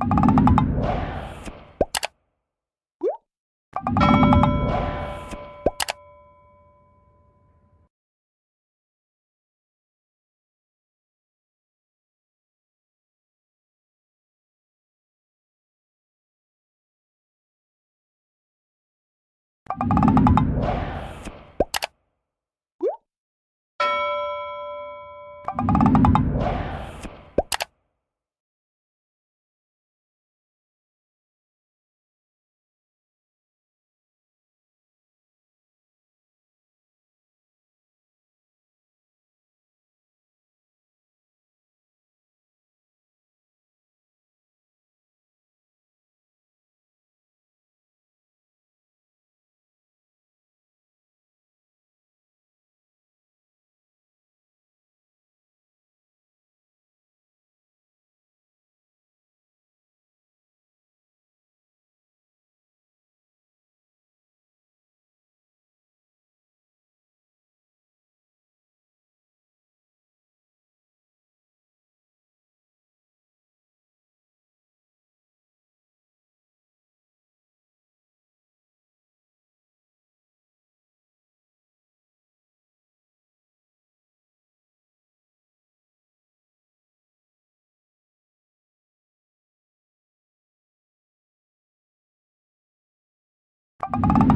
you you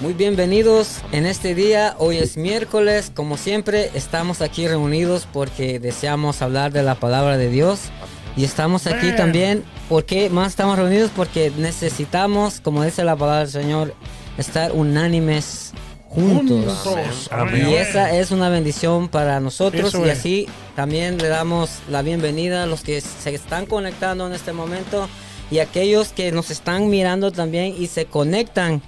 Muy bienvenidos en este día. Hoy es miércoles. Como siempre, estamos aquí reunidos porque deseamos hablar de la palabra de Dios. Y estamos aquí también. ¿Por qué más estamos reunidos? Porque necesitamos, como dice la palabra del Señor, estar unánimes juntos. Y esa es una bendición para nosotros. y así también le damos la bienvenida a los que se están conectando en este momento y aquellos que nos están mirando también y se conectan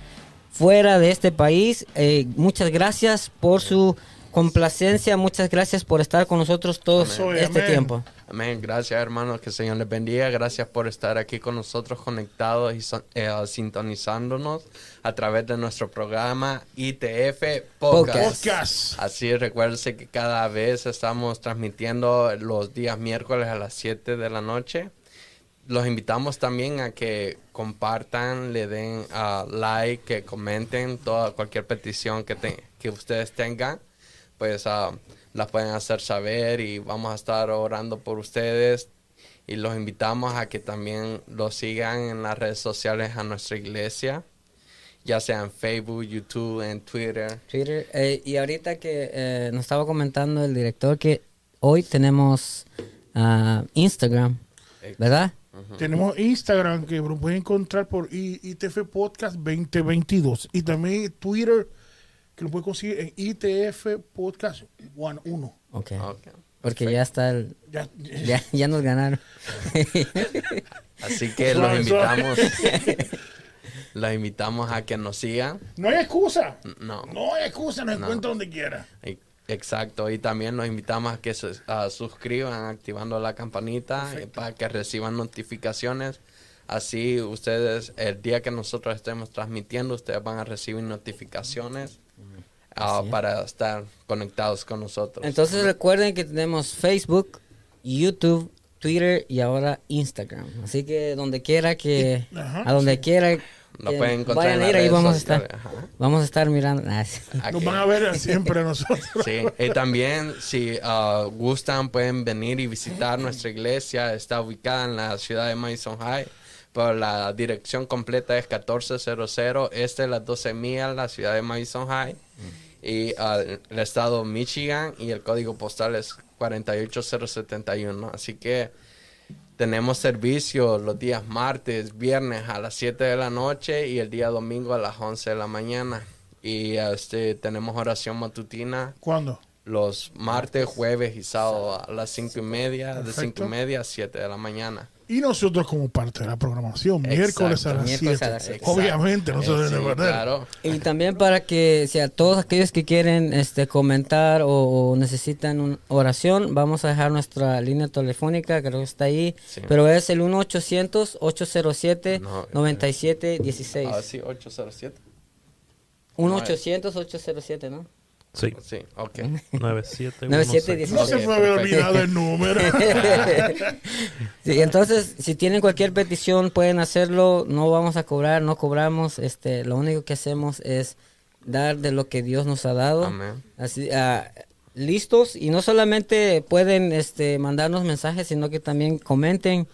fuera de este país. Eh, muchas gracias por su complacencia, muchas gracias por estar con nosotros todo este tiempo. Amén. Gracias, hermanos. Que el Señor les bendiga. Gracias por estar aquí con nosotros, conectados y eh, sintonizándonos a través de nuestro programa ITF Podcast. Así recuérdense que cada vez estamos transmitiendo los días miércoles a las 7 de la noche. Los invitamos también a que compartan, le den a uh, like, que comenten toda cualquier petición que, que ustedes tengan. Pues uh, las pueden hacer saber y vamos a estar orando por ustedes y los invitamos a que también los sigan en las redes sociales a nuestra iglesia, ya sea en Facebook, YouTube, en Twitter. Twitter. Eh, y ahorita que eh, nos estaba comentando el director que hoy tenemos uh, Instagram, ¿verdad? Tenemos Instagram que lo pueden encontrar por ITF Podcast 2022 y también Twitter que lo puede conseguir en ITF Podcast 1. Ok. Porque ya está el, ya, ya, nos ganaron. Así que los invitamos. los invitamos a que nos sigan. No hay excusa. No. No hay excusa, nos encuentra donde quiera. Exacto, y también los invitamos a que se suscriban activando la campanita eh, para que reciban notificaciones. Así ustedes, el día que nosotros estemos transmitiendo, ustedes van a recibir notificaciones Ah, para estar conectados con nosotros. Entonces recuerden que tenemos Facebook, YouTube, Twitter y ahora Instagram. Así que donde quiera que, a donde quiera pueden vayan a ir ahí vamos a estar, vamos a estar mirando. Ah, Nos van a ver siempre nosotros. Sí, y también si uh, gustan pueden venir y visitar nuestra iglesia. Está ubicada en la ciudad de Madison High. Pero la dirección completa es 1400 este de las 12 millas, la ciudad de Madison High y al el estado Michigan y el código postal es 48071. Así que tenemos servicio los días martes, viernes a las 7 de la noche y el día domingo a las 11 de la mañana. Y este tenemos oración matutina. ¿Cuándo? Los martes, jueves y sábado a las 5 y media, de 5 y media a 7 de la mañana. Y nosotros como parte de la programación, miércoles a las 7. Obviamente, no se deben perder. Y también para que, si a todos aquellos que quieren este comentar o, necesitan una oración, vamos a dejar nuestra línea telefónica, creo que está ahí, pero es el 1-800-807-9716. ah, sí, 807. 1-800-807, ¿no? Sí. Sí, ok. 9716. No se me había olvidado el número. sí, entonces, si tienen cualquier petición, pueden hacerlo. No vamos a cobrar, no cobramos. Este, lo único que hacemos es dar de lo que Dios nos ha dado. Amén. Así, ah, listos. Y no solamente pueden este, mandarnos mensajes, sino que también comenten.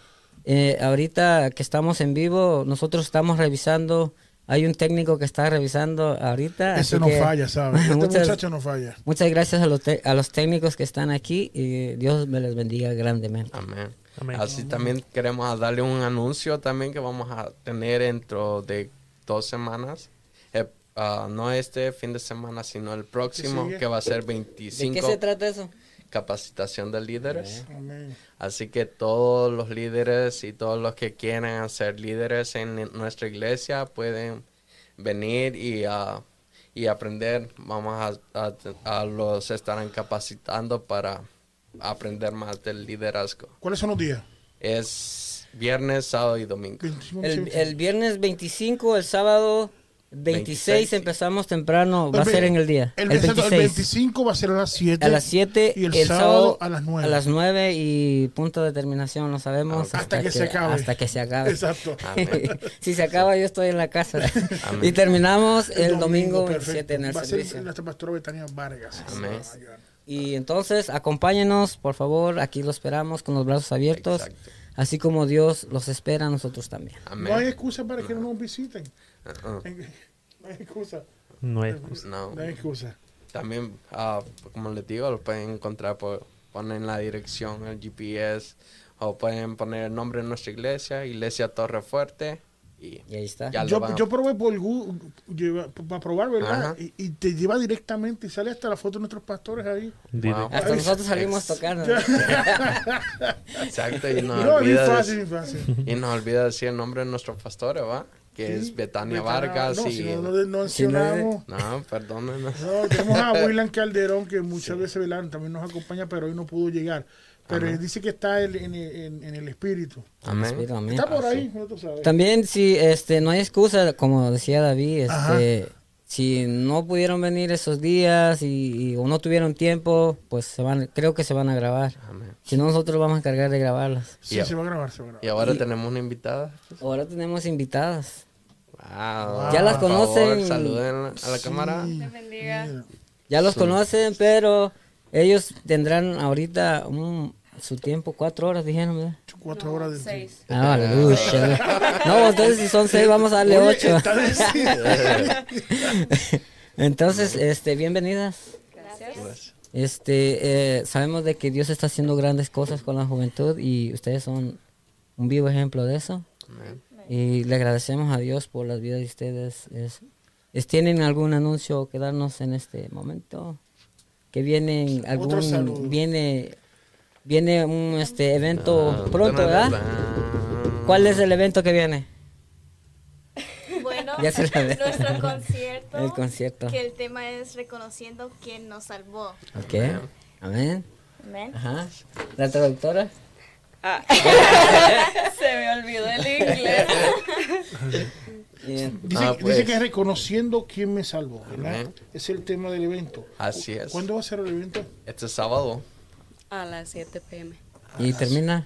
Eh, ahorita que estamos en vivo, nosotros estamos revisando hay un técnico que está revisando ahorita. Ese no falla, ¿sabes? Este muchacho no falla. Muchas gracias a los, a los técnicos que están aquí y Dios me les bendiga grandemente. Amén. Así también queremos darle un anuncio también que vamos a tener dentro de dos semanas. Eh, ah, no este fin de semana, sino el próximo, que va a ser 25. ¿De qué se trata eso? Capacitación de líderes. Así que todos los líderes y todos los que quieran ser líderes en nuestra iglesia pueden venir y, uh, y aprender. Vamos a, los estarán capacitando para aprender más del liderazgo. ¿Cuáles son los días? Es viernes, sábado y domingo. El, el viernes 25, el sábado 26, empezamos temprano, va a ser en el día. El, 25 va a ser a las 7. A las 7 y el, sábado, a las 9. A las 9 y punto de terminación no sabemos. hasta, que, se acabe. Hasta que se acabe. Exacto. si se acaba yo estoy en la casa. y terminamos el, domingo, 27 en el va servicio. Ser nuestra pastora Betania Vargas. Amén. Y entonces acompáñenos, por favor, aquí lo esperamos con los brazos abiertos. Exacto. Así como Dios los espera, nosotros también. Amén. No hay excusa para que no nos visiten. Uh-uh. No hay excusa. No hay excusa. No, hay excusa. También, uh, como les digo, lo pueden encontrar por poner la dirección, el GPS, o pueden poner el nombre de nuestra iglesia, Iglesia Torre Fuerte, Y, ahí está. Yo, yo, probé por para probar, ¿verdad? Y, te lleva directamente y sale hasta la foto de nuestros pastores ahí. Hasta nosotros salimos tocando. Exacto, y nos, no, olvida fácil, fácil. y nos olvida decir el nombre de nuestros pastores, ¿va? Que es Betania Vargas. No, y, si no, no, no mencionamos. No, perdónenos. No, tenemos a William Calderón, que muchas veces también nos acompaña, pero hoy no pudo llegar. Pero él dice que está en, en, en, el espíritu. Amén. Está por ahí, no tú sabes. También, si este, no hay excusa, como decía David, este, si no pudieron venir esos días y, o no tuvieron tiempo, pues se van, creo que se van a grabar. Amén. Si no, nosotros vamos a encargar de grabarlas. Sí, se va a grabar, se va a grabar. Y ahora tenemos una invitada. Ahora tenemos invitadas. Wow. Ya las conocen. saluden a la cámara. bendiga. Ya los conocen, pero ellos tendrán ahorita su tiempo, cuatro horas, dijeron, ¿verdad? Cuatro horas de seis. Ah, aleluya. no, entonces si son seis, vamos a darle ocho. entonces, este, bienvenidas. Gracias. Este, eh, sabemos de que Dios está haciendo grandes cosas con la juventud y ustedes son un vivo ejemplo de eso. Y le agradecemos a Dios por las vidas de ustedes. Es, ¿Tienen algún anuncio que darnos en este momento? Que viene algún viene viene un este evento ah, pronto, ¿verdad? ¿Cuál es el evento que viene? Bueno, nuestro concierto. El concierto. Que el tema es reconociendo quién nos salvó. Ok. Amén. Amén. Ajá. ¿La traductora? Ah. Se me olvidó el inglés. Dice, ah, pues. que es reconociendo quién me salvó, ¿verdad? Es el tema del evento. Así es. ¿Cuándo va a ser el evento? Este sábado. A las 7 pm. ¿Y termina?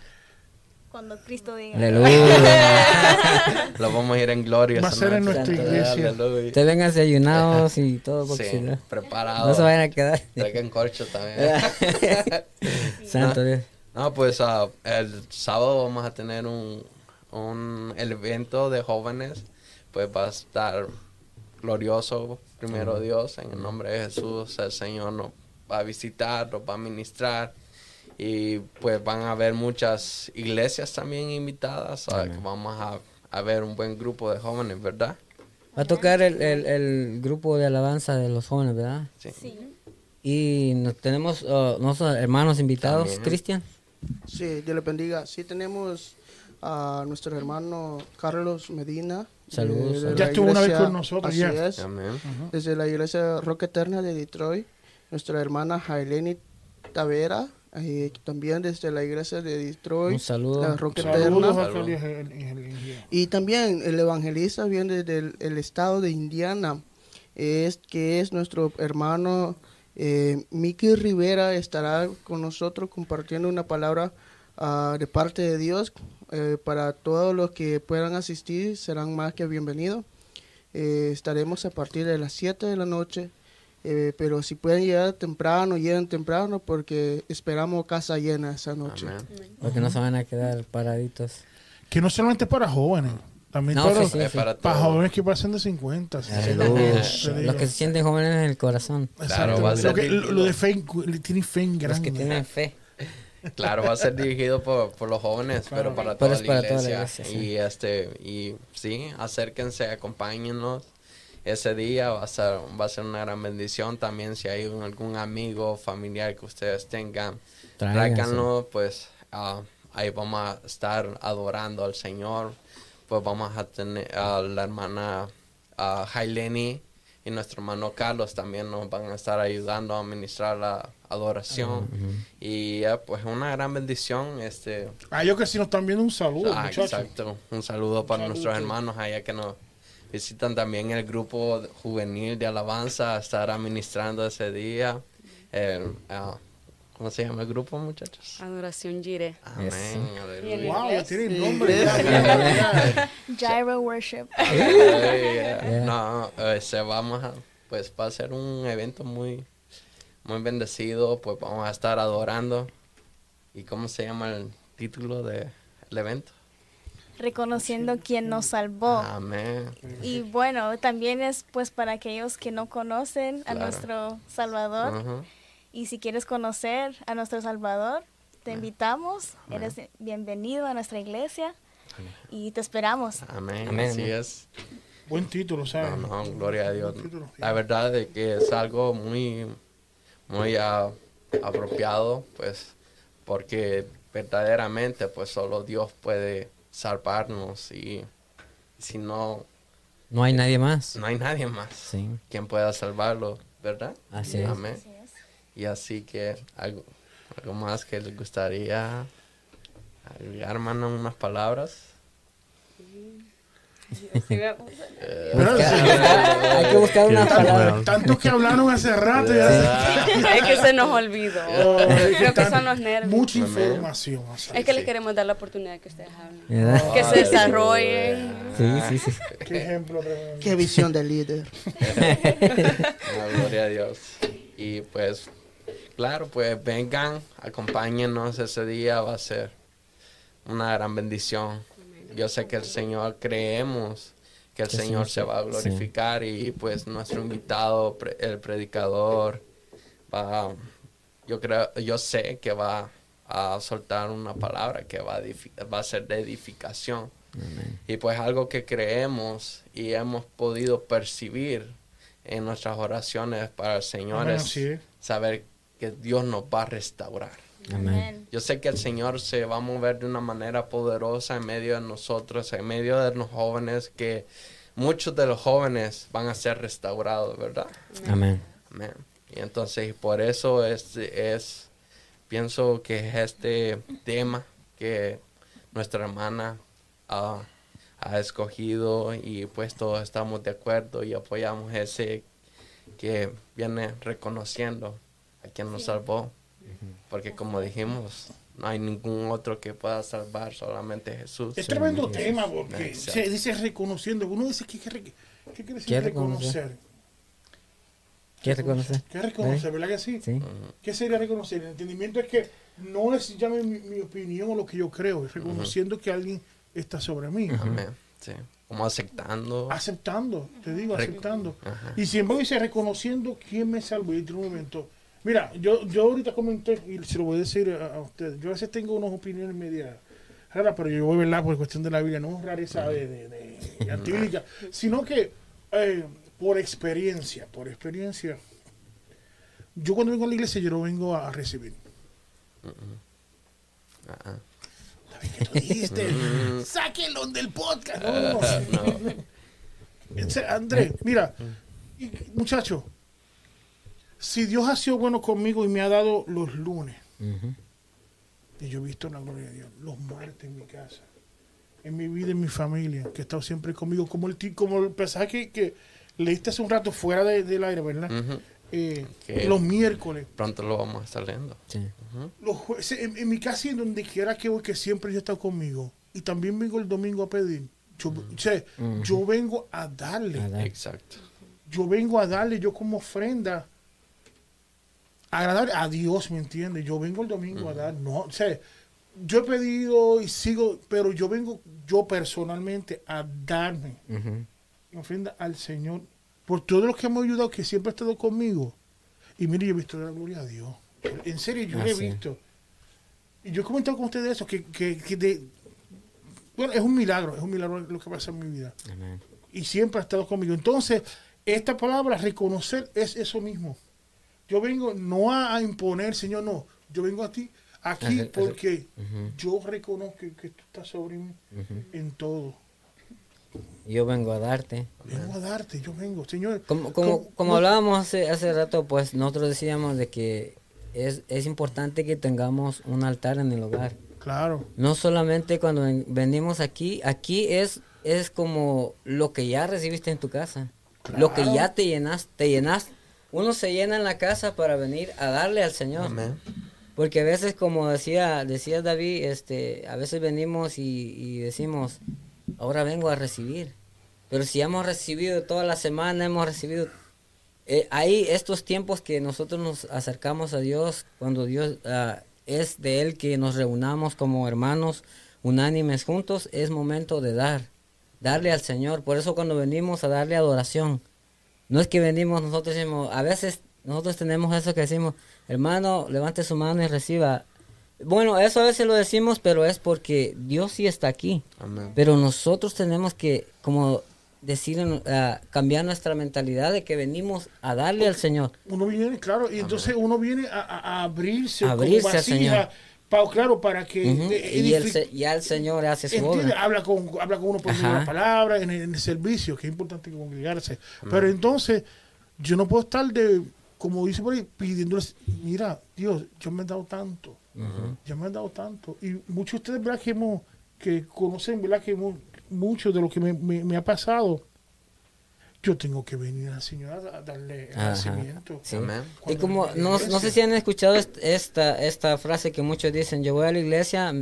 Cuando Cristo diga. Aleluya. Lo vamos a ir en gloria. Va a ser en nuestra iglesia. Te vengan ayunados y todo. Sí, si preparados. No se vayan a quedar. Traigan corcho también. Santo Dios. No, pues uh, el sábado vamos a tener un, un evento de jóvenes. Pues va a estar glorioso, primero Dios, en el nombre de Jesús. El Señor nos va a visitar, nos va a ministrar. Y pues van a haber muchas iglesias también invitadas. vamos a, a, ver un buen grupo de jóvenes, ¿verdad? Va a tocar el, el, el grupo de alabanza de los jóvenes, ¿verdad? Sí. Y nos tenemos uh, nuestros hermanos invitados, Cristian. Sí, Dios le bendiga. Sí, tenemos a nuestro hermano Carlos Medina. Saludos. ya estuvo una vez con nosotros. Así es. Desde la iglesia Roca Eterna de Detroit. Nuestra hermana Jaileni Tavera. Y también desde la iglesia de Detroit. Un saludo. La Roca Eterna. Y también el evangelista viene desde el, estado de Indiana. Es que es nuestro hermano eh, Miki Rivera estará con nosotros compartiendo una palabra ah, de parte de Dios. Eh, para todos los que puedan asistir, serán más que bienvenidos. Eh, estaremos a partir de las 7 de la noche. Eh, pero si pueden llegar temprano, lleguen temprano porque esperamos casa llena esa noche. Porque no se van a quedar paraditos. Que no solamente para jóvenes, también para, para, jóvenes que pasen de 50. los que se sienten jóvenes en el corazón. Claro, va a ser lo, de fe, tienen fe en grande. Los que tienen fe. Claro, va a ser dirigido por, por los jóvenes, pero para, toda, la iglesia. Y este y sí, acérquense, acompáñenos. Ese día va a ser va a ser una gran bendición. También si hay algún amigo, familiar que ustedes tengan, tráiganlo, pues ah, ahí vamos a estar adorando al Señor. Pues vamos a tener a la hermana a Jaileni y nuestro hermano Carlos también nos van a estar ayudando a administrar la adoración. Y pues una gran bendición este. Ah yo que si nos están viendo un saludo ah, exacto. Un saludo para nuestros hermanos allá que nos visitan también el grupo juvenil de alabanza a estar administrando ese día ah, ¿Cómo se llama el grupo, muchachos? Adoración Gire. Amén. Wow, ya tiene nombre. Gyro Worship. No, se vamos a, pues va a ser un evento muy, muy bendecido, pues vamos a estar adorando. ¿Y cómo se llama el título del evento? Reconociendo quién nos salvó. Amén. Y bueno, también es pues para aquellos que no conocen a nuestro Salvador. Y si quieres conocer a nuestro Salvador, te invitamos. Eres bienvenido a nuestra iglesia. y te esperamos. Amén. Amén. Así es. Buen título, ¿sabes? No, no, gloria a Dios. La verdad es que es algo muy, muy apropiado, pues, porque verdaderamente, pues, solo Dios puede salvarnos y si no... No hay nadie más. No hay nadie más. Sí. Quien pueda salvarlo, ¿verdad? Así es. Amén. Y así que algo, algo más que les gustaría agregar, hermano, unas palabras. Hay que buscar una palabra. Tanto que hablaron hace rato. es que se nos olvidó. Creo que son los nervios. Mucha información. Es que les queremos dar la oportunidad que ustedes hablen. Que se desarrollen. Sí, sí, sí. Qué ejemplo. Qué visión de líder. gloria a Dios. Y pues, claro, pues vengan, acompáñenos ese día. Va a ser una gran bendición yo sé que el Señor creemos que el Señor se va a glorificar y pues nuestro invitado, el predicador, va, yo creo, yo sé que va a soltar una palabra que va a, va a ser de edificación. Y pues algo que creemos y hemos podido percibir en nuestras oraciones para el Señor es saber que Dios nos va a restaurar. Yo sé que el Señor se va a mover de una manera poderosa en medio de nosotros, en medio de los jóvenes, que muchos de los jóvenes van a ser restaurados, ¿verdad? Amén. Amén. Y entonces por eso es, es, pienso que es este tema que nuestra hermana ha, ha escogido y pues todos estamos de acuerdo y apoyamos ese que viene reconociendo a quien nos salvó porque como dijimos, no hay ningún otro que pueda salvar, solamente Jesús. Es tremendo tema porque se dice reconociendo. Uno dice, ¿qué, qué, qué quiere decir reconocer? ¿Qué reconocer? ¿Qué reconocer? ¿Verdad que sí? ¿Qué sería reconocer? El entendimiento es que no es ya mi, opinión o lo que yo creo, es reconociendo que alguien está sobre mí. Amén. Sí. Como aceptando. Aceptando, te digo, aceptando. Y siempre dice reconociendo quién me salvó. Y en un momento, Mira, yo, yo ahorita comenté, y se lo voy a decir a, ustedes, yo a veces tengo unas opiniones media raras, pero yo voy a verla por cuestión de la Biblia, no es rareza de, de, de, sino que eh, por experiencia, por experiencia, yo cuando vengo a la iglesia yo no vengo a, recibir. ¿Qué tú dijiste? Sáquenlo del podcast. No, no. André, mira, muchacho, si Dios ha sido bueno conmigo y me ha dado los lunes, y yo he visto la gloria de Dios, los martes en mi casa, en mi vida, en mi familia, que ha estado siempre conmigo, como el, como el mensaje que, leíste hace un rato fuera del aire, ¿verdad? Eh, los miércoles. Pronto lo vamos a estar leyendo. en, mi casa y en donde quiera que voy, que siempre Dios está conmigo. Y también vengo el domingo a pedir. Yo, yo vengo a darle. Exacto. Yo vengo a darle, yo como ofrenda agradable a Dios, ¿me entiendes? Yo vengo el domingo a dar, no, o sea, yo he pedido y sigo, pero yo vengo yo personalmente a darme uh ofrenda al Señor por todos los que hemos ayudado, que siempre ha estado conmigo. Y mire, yo he visto la gloria a Dios. En serio, yo he visto. Y yo he comentado con ustedes eso, que, que, de, bueno, es un milagro, es un milagro lo que pasa en mi vida. Y siempre ha estado conmigo. Entonces, esta palabra, reconocer, es eso mismo. Yo vengo no a, imponer, Señor, no. Yo vengo a ti aquí porque yo reconozco que, tú estás sobre mí en todo. Yo vengo a darte. Vengo a darte, yo vengo, Señor. Como, como, como hablábamos hace, hace rato, pues nosotros decíamos de que es, es importante que tengamos un altar en el hogar. Claro. No solamente cuando venimos aquí, aquí es, es como lo que ya recibiste en tu casa. Lo que ya te llenaste, te llenaste uno se llena en la casa para venir a darle al Señor. Porque a veces, como decía, decía David, este, a veces venimos y, decimos, ahora vengo a recibir. Pero si hemos recibido toda la semana, hemos recibido... Eh, hay estos tiempos que nosotros nos acercamos a Dios, cuando Dios ah, es de Él que nos reunamos como hermanos unánimes juntos, es momento de dar, darle al Señor. Por eso cuando venimos a darle adoración, no es que venimos nosotros decimos, a veces nosotros tenemos eso que decimos, hermano, levante su mano y reciba. Bueno, eso a veces lo decimos, pero es porque Dios sí está aquí. Pero nosotros tenemos que, como decir, uh, cambiar nuestra mentalidad de que venimos a darle al Señor. Uno viene, claro, y entonces uno viene a, abrirse, abrirse al Señor. Para, claro, para que... y el, ya el Señor hace su obra. Habla con, habla con uno por una palabra en el, servicio, que es importante congregarse. Pero entonces, yo no puedo estar de, como dice por ahí, pidiéndoles, mira, Dios, yo me he dado tanto ya me han dado tanto. Y muchos de ustedes, ¿verdad? Que, hemos, que conocen, ¿verdad? Que mucho de lo que me, ha pasado. Yo tengo que venir al Señor a darle agradecimiento. Y como, no, no, sé si han escuchado esta, esta frase que muchos dicen, yo voy a la iglesia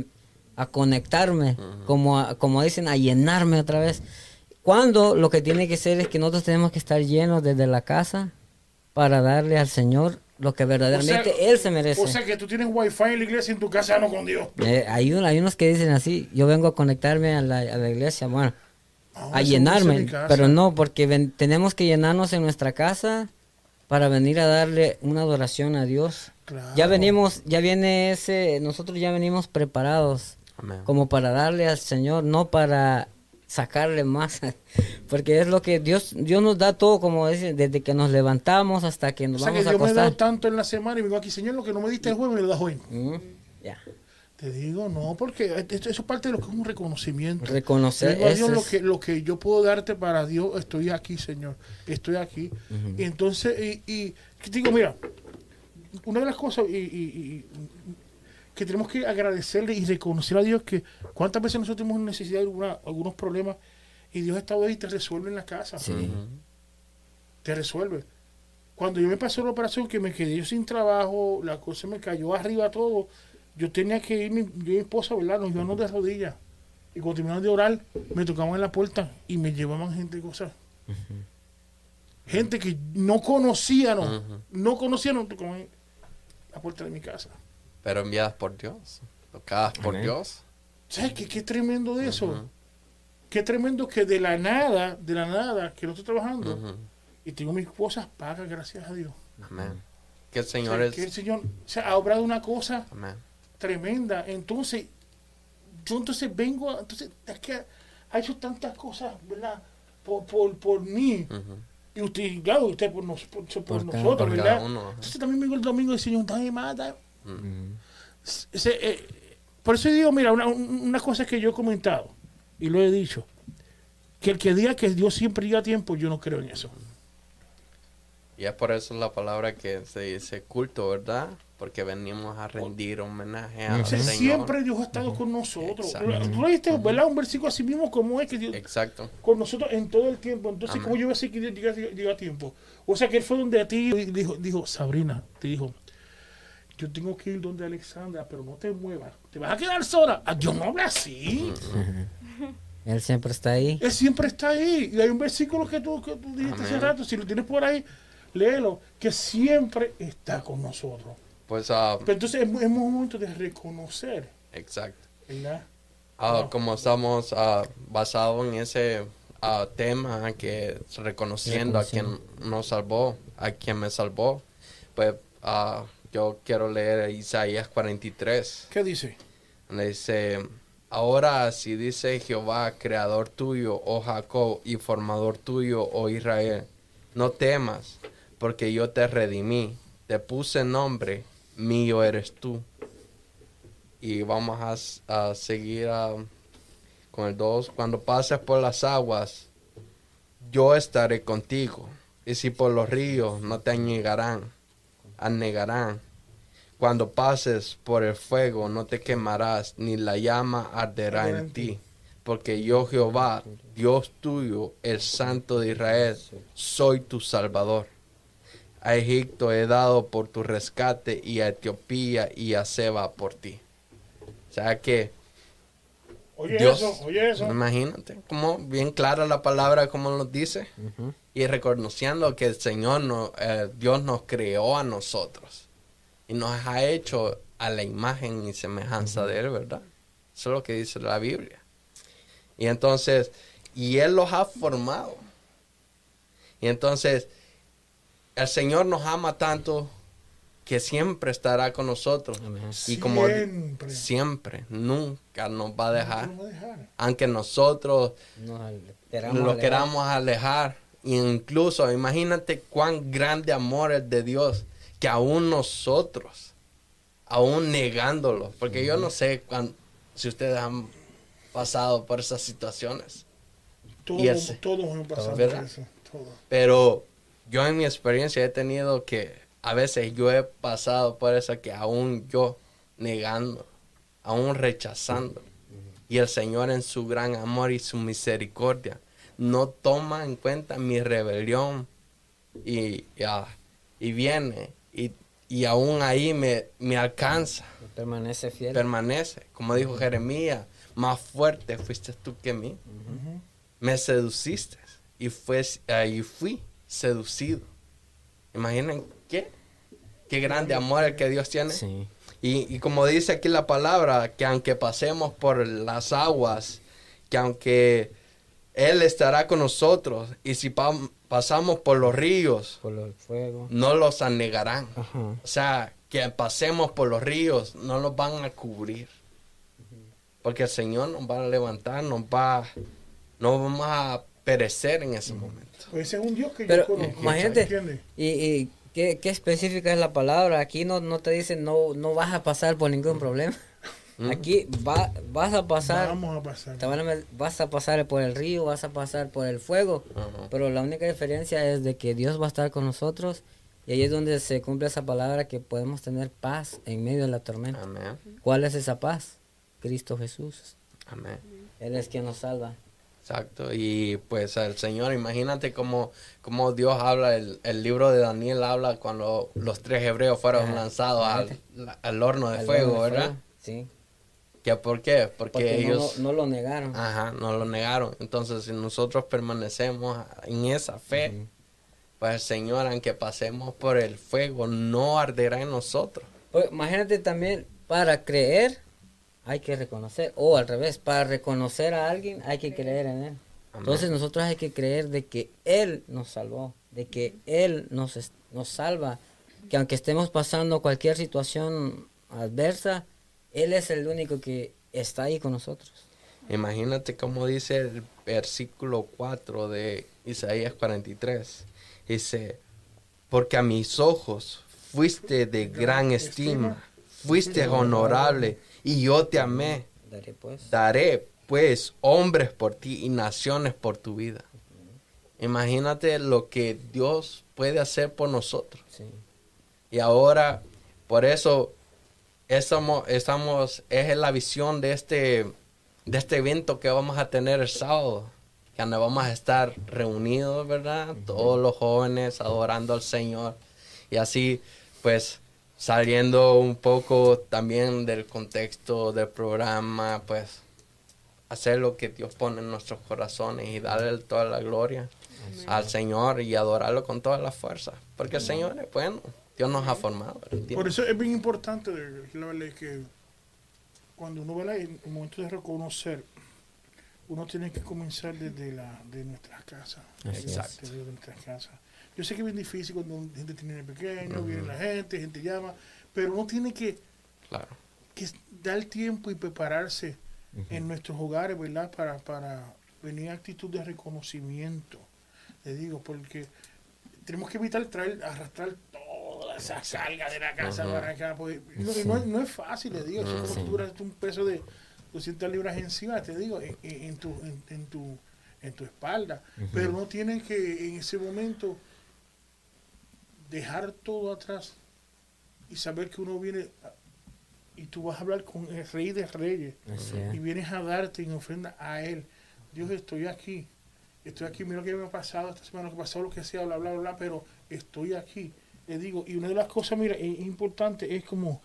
a conectarme, como, como dicen, a llenarme otra vez. Cuando lo que tiene que ser es que nosotros tenemos que estar llenos desde la casa para darle al Señor lo que verdaderamente él se merece. O sea que tú tienes wifi en la iglesia en tu casa, no con Dios. Eh, hay, hay unos que dicen así, yo vengo a conectarme a la, a la iglesia, bueno, a llenarme, pero no, porque tenemos que llenarnos en nuestra casa para venir a darle una adoración a Dios. Ya venimos, ya viene ese, nosotros ya venimos preparados como para darle al Señor, no para sacarle más, porque es lo que Dios Dios nos da todo, como dice, desde que nos levantamos hasta que nos vamos a acostar. Yo me he dado tanto en la semana y vengo aquí, Señor, lo que no me diste el jueves me lo das hoy. Mm. Te digo, no, porque eso es parte de lo que es un reconocimiento. Reconocer. Dios lo que, lo que yo puedo darte para Dios, estoy aquí, Señor, estoy aquí. Y entonces, y, y, digo, mira, una de las cosas, y, y que tenemos que agradecerle y reconocer a Dios que cuántas veces nosotros tenemos necesidad de algunos problemas y Dios está ahí y te resuelve en la casa. Te resuelve. Cuando yo me pasó la operación, que me quedé yo sin trabajo, la cosa me cayó arriba todo, yo tenía que ir, mi, yo y mi esposa, ¿verdad? Nos llevamos de rodillas. Y cuando terminaron de orar, me tocaban en la puerta y me llevaban gente cosas. Gente que no conocían, no conocían, no tocaban la puerta de mi casa pero enviadas por Dios, tocadas por Dios. ¿Sabes qué, qué tremendo de eso? Qué tremendo que de la nada, de la nada, que no estoy trabajando, y tengo mis cosas pagas, gracias a Dios. Amén. Que el Señor es... Que el Señor se ha obrado una cosa tremenda. Entonces, yo entonces vengo, entonces, es que ha hecho tantas cosas, ¿verdad? Por, por, por mí. Y usted, claro, usted por, por, nosotros, ¿verdad? Entonces también vengo el domingo y el Señor, dame más, eh, por eso digo, mira, una, una cosa que yo he comentado y lo he dicho, que el que diga que Dios siempre llega a tiempo, yo no creo en eso. Y es por eso la palabra que se dice culto, ¿verdad? Porque venimos a rendir homenaje a Señor. Siempre Dios ha estado con nosotros. Tú leíste, ¿verdad? Un versículo así mismo como es que Dios Exacto. con nosotros en todo el tiempo. Entonces, ¿cómo yo voy a decir que Dios llega, a tiempo? O sea, que Él fue donde a ti dijo, dijo Sabrina, te dijo, yo tengo que ir donde Alexandra, pero no te muevas. ¿Te vas a quedar sola? Ah, yo no hablo así. Él siempre está ahí. Él siempre está ahí. Y hay un versículo que tú, que tú dijiste hace rato, si lo tienes por ahí, léelo, que siempre está con nosotros. Pues, uh, pero entonces es, es, momento de reconocer. Exacto. ¿Verdad? Uh, como estamos uh, basados en ese tema, que reconociendo a quien nos salvó, a quien me salvó, pues yo quiero leer Isaías 43. ¿Qué dice? dice, ahora si dice Jehová, creador tuyo, oh Jacob, y formador tuyo, oh Israel, no temas, porque yo te redimí, te puse nombre, mío eres tú. Y vamos a, seguir con el 2. Cuando pases por las aguas, yo estaré contigo. Y si por los ríos no te anegarán anegarán. Cuando pases por el fuego no te quemarás, ni la llama arderá en ti. Porque yo Jehová, Dios tuyo, el Santo de Israel, soy tu Salvador. A Egipto he dado por tu rescate y a Etiopía y a Seba por ti. O sea que Oye eso, oye eso. Imagínate, como bien clara la palabra como nos dice. Y reconociendo que el Señor, no, eh, Dios nos creó a nosotros. Y nos ha hecho a la imagen y semejanza de Él, ¿verdad? Eso es lo que dice la Biblia. Y entonces, y Él los ha formado. Y entonces, el Señor nos ama tanto que siempre estará con nosotros. Y como siempre. nunca nos va a dejar. Aunque nosotros lo queramos alejar. Incluso imagínate cuán grande amor es de Dios que aún nosotros, aún negándolo, porque yo no sé si ustedes han pasado por esas situaciones. Todos, hemos pasado por eso. Pero yo en mi experiencia he tenido que a veces yo he pasado por eso que aún yo negando, aún rechazando. Y el Señor en su gran amor y su misericordia no toma en cuenta mi rebelión y, y viene y, y, aún ahí me, me alcanza. Permanece fiel. Permanece. Como dijo Jeremías, más fuerte fuiste tú que mí. Me seduciste y, fue, y fui seducido. Imaginen qué Qué grande amor el que Dios tiene. Y, como dice aquí la palabra, que aunque pasemos por las aguas, que aunque Él estará con nosotros, y si pasamos por los ríos, no los anegarán. O sea, que pasemos por los ríos, no los van a cubrir. Porque el Señor nos va a levantar, nos va, no vamos a perecer en ese momento. Pues ese es un Dios que yo conozco. Imagínate, y ¿Qué, específica es la palabra? Aquí no, no te dicen no, no vas a pasar por ningún problema. Mm. Aquí va, vas a pasar. Vamos a pasar. vas a pasar por el río, vas a pasar por el fuego. Pero la única diferencia es de que Dios va a estar con nosotros. Y ahí es donde se cumple esa palabra que podemos tener paz en medio de la tormenta. ¿Cuál es esa paz? Cristo Jesús. Amén. Él es quien nos salva. Exacto, y pues el Señor, imagínate cómo, cómo Dios habla, el, el, libro de Daniel habla cuando los tres hebreos fueron lanzados al, horno de fuego, ¿verdad? Sí. ¿Que ¿Por qué? Porque, ellos... No, lo negaron. Ajá, no lo negaron. Entonces, si nosotros permanecemos en esa fe, pues el Señor, aunque pasemos por el fuego, no arderá en nosotros. Pues, imagínate también, para creer, hay que reconocer, o al revés, para reconocer a alguien hay que creer en él. Entonces nosotros hay que creer de que Él nos salvó, de que Él nos, nos salva, que aunque estemos pasando cualquier situación adversa, Él es el único que está ahí con nosotros. Imagínate cómo dice el versículo 4 de Isaías 43. Dice, porque a mis ojos fuiste de gran estima, fuiste honorable y yo te amé. Daré pues. Daré pues hombres por ti y naciones por tu vida. Imagínate lo que Dios puede hacer por nosotros. Y ahora, por eso estamos, estamos, es la visión de este, de este evento que vamos a tener el sábado, que vamos a estar reunidos, ¿verdad? Todos los jóvenes adorando al Señor. Y así, pues, saliendo un poco también del contexto del programa, pues hacer lo que Dios pone en nuestros corazones y darle toda la gloria al Señor y adorarlo con toda la fuerza. Porque el Señor es bueno, Dios nos ha formado. Por eso es bien importante que cuando uno ve el momento de reconocer, uno tiene que comenzar desde la, de nuestras casas. Exacto. de nuestras casas yo sé que es bien difícil cuando gente tiene pequeño, viene la gente, gente llama, pero uno tiene que, que dar tiempo y prepararse en nuestros hogares, ¿verdad? Para, para venir a actitud de reconocimiento. Le digo, porque tenemos que evitar traer, arrastrar toda esa carga de la casa para acá. Pues, no, es fácil, le digo. un peso de 200 libras encima, te digo, en, tu, en, tu, en tu espalda. Pero no tienen que en ese momento dejar todo atrás y saber que uno viene y tú vas a hablar con el rey de reyes y vienes a darte en ofrenda a él. Dios, estoy aquí. Estoy aquí, mira lo que me ha pasado esta semana, lo que pasó, lo que sea, bla, bla, bla, pero estoy aquí. Le digo, y una de las cosas, mira, es importante, es como,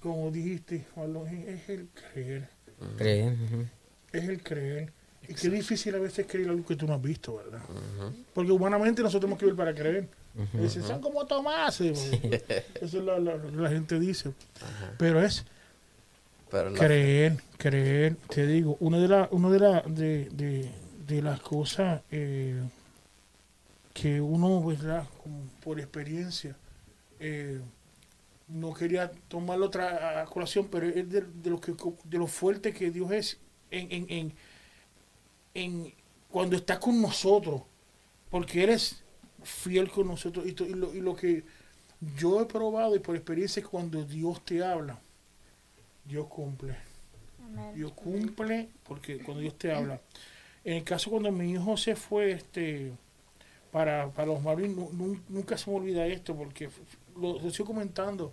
como dijiste, es, el creer. Creer. Es el creer. Y qué difícil a veces creer algo que tú no has visto, ¿verdad? Porque humanamente nosotros tenemos que ver para creer. Dicen, son como Tomás. Eso es lo que la gente dice. Pero es creer, creer. Te digo, una de, la, una de, la, de, de, las cosas eh, que uno, ¿verdad? Como por experiencia, eh, no quería tomar otra colación, pero es de, lo que de lo fuerte que Dios es en, en, en, en cuando está con nosotros, porque eres fiel con nosotros y, y, lo, y lo que yo he probado y por experiencia es cuando Dios te habla, Dios cumple. Dios cumple porque cuando Dios te habla. En el caso cuando mi hijo se fue este para, para los Marines, nunca se me olvida esto porque lo, estoy comentando.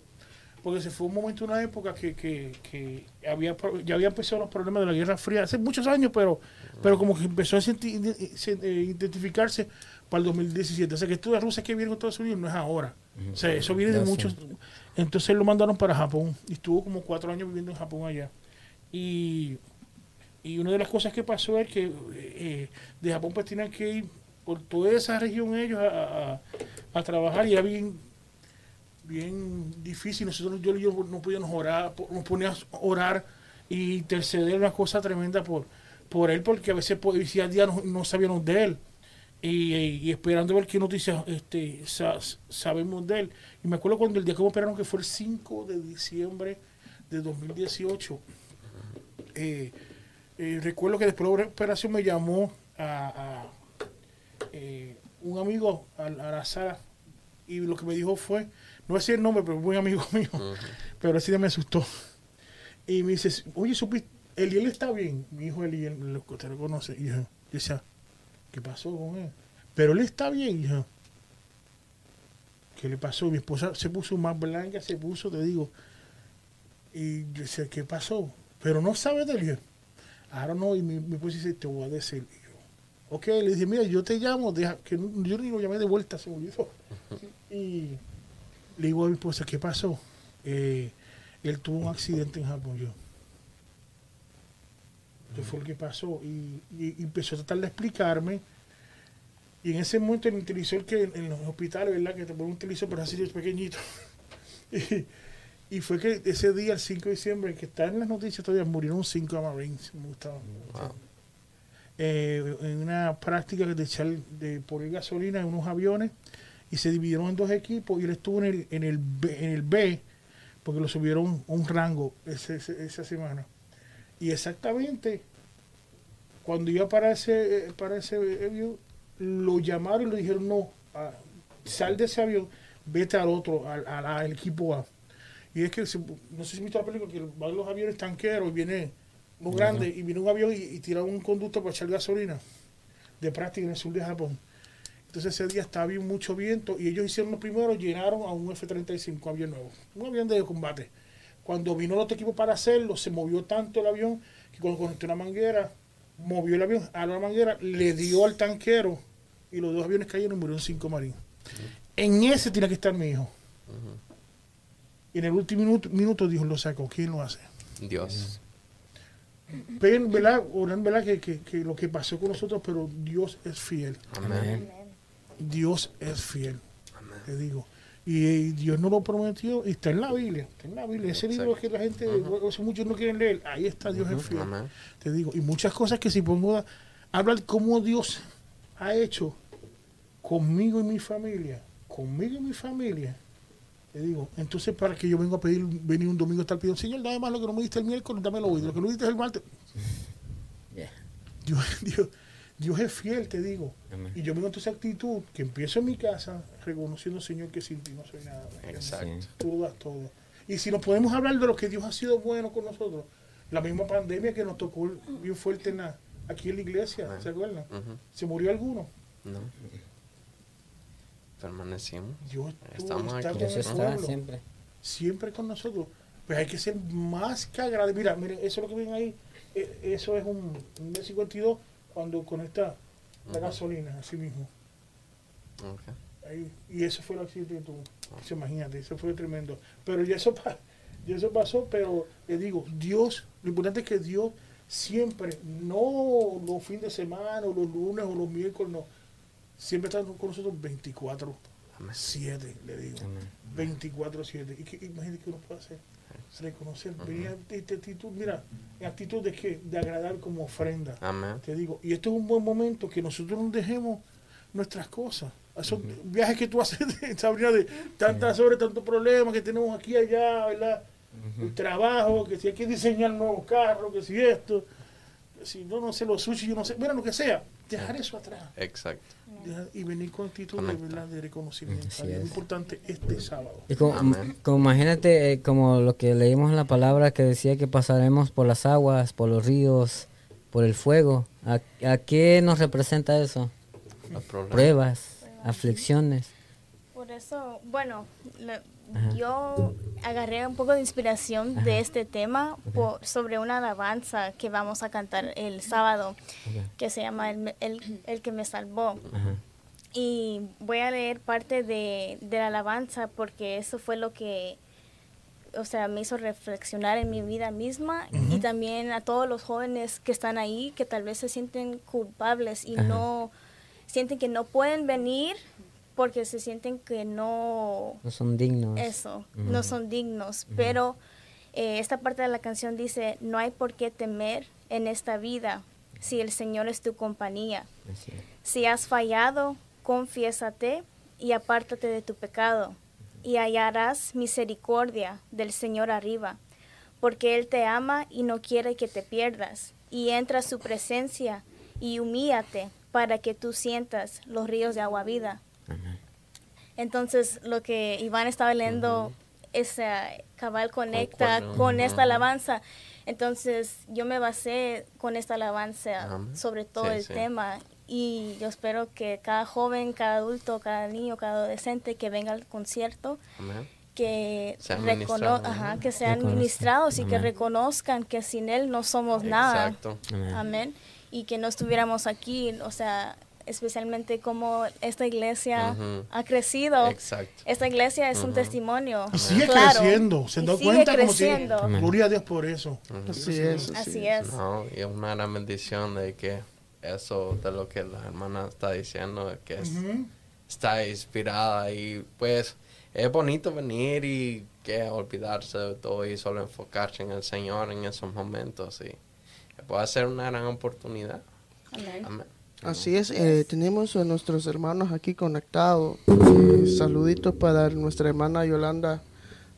Porque se fue un momento, una época que, que, que había, ya había empezado los problemas de la Guerra Fría, hace muchos años, pero, pero como que empezó a eh, identificarse para el 2017. O sea, que esto de Rusia que viene con Estados Unidos no es ahora. O sea, eso viene de muchos. Entonces lo mandaron para Japón y estuvo como cuatro años viviendo en Japón allá. Y, y una de las cosas que pasó es que eh, de Japón pues tenían que ir por toda esa región ellos a, a, trabajar y era bien, bien difícil. Nosotros yo, yo no podíamos orar, nos poníamos a orar y interceder una cosa tremenda por, por él, porque a veces decía día no, no sabíamos de él. Y, esperando ver qué noticias este, sabemos de él. Y me acuerdo cuando el día que me operaron, que fue el 5 de diciembre de 2018, eh, eh, recuerdo que después de la operación me llamó a, eh, un amigo a, la sala y lo que me dijo fue, no voy a decir el nombre, pero un buen amigo mío, pero día me asustó. Y me dice, oye, supiste, Eliel está bien. Mi hijo Eliel, lo que usted lo conoce. Y yo decía, ¿qué pasó con él? Pero él está bien, hija. ¿Qué le pasó? Mi esposa se puso más blanca, se puso, te digo. Y yo decía, ¿qué pasó? Pero no sabe de él. Ahora no, y mi, esposa dice, te voy a decir. Y yo, ok, le dije, mira, yo te llamo, deja, que yo ni lo llamé de vuelta, se me olvidó. Y le digo a mi esposa, ¿qué pasó? Eh, él tuvo un accidente en Japón, yo. ¿Qué fue lo que pasó? Y, empezó a tratar de explicarme. Y en ese momento él utilizó el que en los hospitales, ¿verdad? Que te ponen un televisor, pero así es pequeñito. y, fue que ese día, el 5 de diciembre, que está en las noticias todavía, murieron cinco Marines. Me gustaba. Eh, en una práctica de echar, de poner gasolina en unos aviones y se dividieron en dos equipos y él estuvo en el, en el, B, en el B porque lo subieron un rango esa semana. Y exactamente cuando iba para ese, para ese avión, lo llamaron y le dijeron, no, sal de ese avión, vete al otro, al, equipo A. Y es que, no sé si visto la película, que van los aviones tanqueros y viene muy grande, y viene un avión y, tira un conducto para echar gasolina de práctica en el sur de Japón. Entonces ese día estaba bien mucho viento y ellos hicieron los primeros, llenaron a un F-35 avión nuevo, un avión de combate. Cuando vino el otro equipo para hacerlo, se movió tanto el avión que cuando conectó una manguera, movió el avión a la manguera, le dio al tanquero y los dos aviones cayeron y murieron cinco marines. En ese tiene que estar mi hijo. Y en el último minuto, minuto dijo, lo sacó. ¿Quién lo hace? Dios. Ven, ¿verdad? Oran, ¿verdad? Que, que, que, lo que pasó con nosotros, pero Dios es fiel. Amén. Dios es fiel. Amén. Te digo. Y Dios no lo prometió, y está en la Biblia, está en la Biblia. Ese libro que la gente, muchos no quieren leer, ahí está Dios en fiel. Te digo, y muchas cosas que si pongo a hablar cómo Dios ha hecho conmigo y mi familia, conmigo y mi familia, te digo, entonces para que yo venga a pedir, venir un domingo a estar pidiendo, Señor, dame más lo que no me diste el miércoles, dámelo hoy, lo que no diste el martes. Dios, Dios, Dios es fiel, te digo. Y yo me esa actitud que empiezo en mi casa reconociendo, Señor, que sin ti no soy nada. Exacto. Tú lo das todo. Y si nos podemos hablar de lo que Dios ha sido bueno con nosotros, la misma pandemia que nos tocó bien fuerte en aquí en la iglesia, ¿se acuerdan? ¿Se murió alguno? No. Permanecimos. Dios Estamos aquí. Dios está siempre. Siempre con nosotros. Pues hay que ser más que agradecidos. Mira, miren, eso es lo que ven ahí. Eh, eso es un, un 52 cuando conecta la gasolina, así mismo. y eso fue el accidente que tuvo. Imagínate, eso fue tremendo. Pero ya eso, ya eso pasó, pero le digo, Dios, lo importante es que Dios siempre, no los fines de semana, o los lunes, o los miércoles, no. Siempre está con nosotros 24, 7, le digo. 24, 7. ¿Y qué, imagínate que uno puede hacer? Reconocer, venir esta actitud, mira, actitud de que de agradar como ofrenda. Te digo, y esto es un buen momento que nosotros nos dejemos nuestras cosas. Esos viajes que tú haces, Sabrina, de tantas horas, tantos problemas que tenemos aquí allá, ¿verdad? El trabajo, que si hay que diseñar nuevos carros, que si esto, que si no, no sé, los sushi, yo no sé, mira lo que sea, dejar eso atrás. Exacto. Y venir con actitud de, ¿verdad? de reconocimiento. es. importante este sábado. Y como, como imagínate, eh, como lo que leímos en la palabra que decía que pasaremos por las aguas, por los ríos, por el fuego. ¿A, a qué nos representa eso? Pruebas aflicciones. Por eso, bueno, yo agarré un poco de inspiración de este tema sobre una alabanza que vamos a cantar el sábado, que se llama El, el, que me salvó. Y voy a leer parte de, de, la alabanza porque eso fue lo que, o sea, me hizo reflexionar en mi vida misma y también a todos los jóvenes que están ahí, que tal vez se sienten culpables y no sienten que no pueden venir porque se sienten que no... No son dignos. Eso, no son dignos. Pero eh, esta parte de la canción dice, no hay por qué temer en esta vida si el Señor es tu compañía. Si has fallado, confiésate y apártate de tu pecado y hallarás misericordia del Señor arriba, porque Él te ama y no quiere que te pierdas. Y entra a su presencia y humíate para que tú sientas los ríos de agua vida. Entonces, lo que Iván estaba leyendo, esa cabal conecta con esta alabanza. Entonces, yo me basé con esta alabanza sobre todo el tema y yo espero que cada joven, cada adulto, cada niño, cada adolescente que venga al concierto, que, sean que sean ministrados y que reconozcan que sin Él no somos nada. Amén. Y que no estuviéramos aquí, o sea, especialmente como esta iglesia ha crecido. Exacto. Esta iglesia es un testimonio. Y sigue creciendo, se da cuenta creciendo. como Gloria a Dios por eso. Así es. Así es. y es una gran bendición de que eso de lo que la hermana está diciendo, que está inspirada y pues es bonito venir y que olvidarse de todo y solo enfocarse en el Señor en esos momentos. Y, puede ser una gran oportunidad. Amén. Así es, eh, tenemos a nuestros hermanos aquí conectados. Eh, saluditos para nuestra hermana Yolanda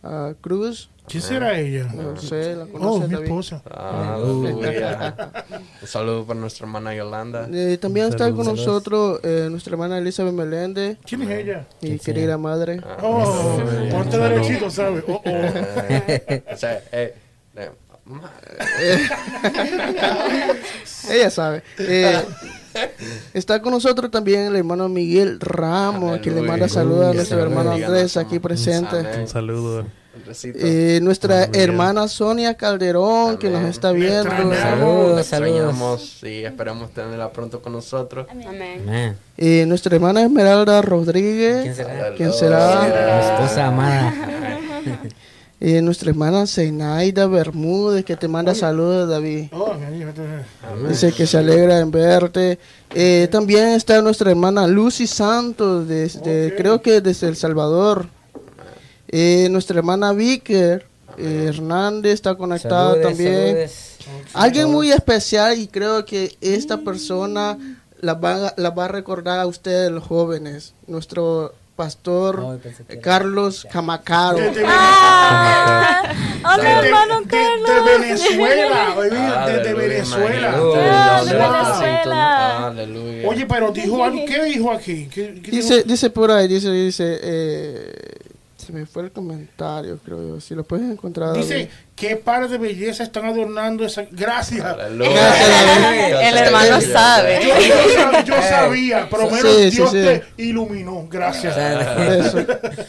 uh, Cruz. ¿Quién será ella? No sé, la conoce oh, mi esposa. Ah, Un saludo para nuestra hermana Yolanda. Eh, también está con nosotros eh, nuestra hermana Elizabeth Meléndez. ¿Quién es ella? Mi querida madre. Ah, oh, ponte derechito, ¿sabes? Oh, oh. o sea, eh, Ella sabe. Eh, está con nosotros también el hermano Miguel Ramos, que le manda saludos a nuestro hermano Andrés aquí presente. Un saludo. Eh, nuestra hermana Sonia Calderón, que nos está viendo. Saludos, saludos. Y esperamos tenerla pronto con nosotros. Amén. Eh, nuestra hermana Esmeralda Rodríguez. ¿Quién será? ¿Quién será? esposa amada. Y nuestra hermana Zenaida Bermúdez, que te manda saludos, David. Oh, Dice que se alegra en verte. Eh, también está nuestra hermana Lucy Santos, desde, creo que desde El Salvador. Eh, nuestra hermana Vicker eh, Hernández está conectada también. Alguien muy especial y creo que esta persona la va, la va a recordar a ustedes, los jóvenes. Nuestro pastor Carlos Camacaro. Ah, hola, hermano Carlos. De, Venezuela, desde Venezuela. Venezuela. Oye, pero dijo algo, ¿qué dijo aquí? dice, dice por ahí, dice, dice, eh, se me fue el comentario, creo yo. Si lo puedes encontrar. Dice, ¿qué par de belleza están adornando esa? Gracias. El hermano sabe. Yo, sabía, pero menos Dios te iluminó. Gracias.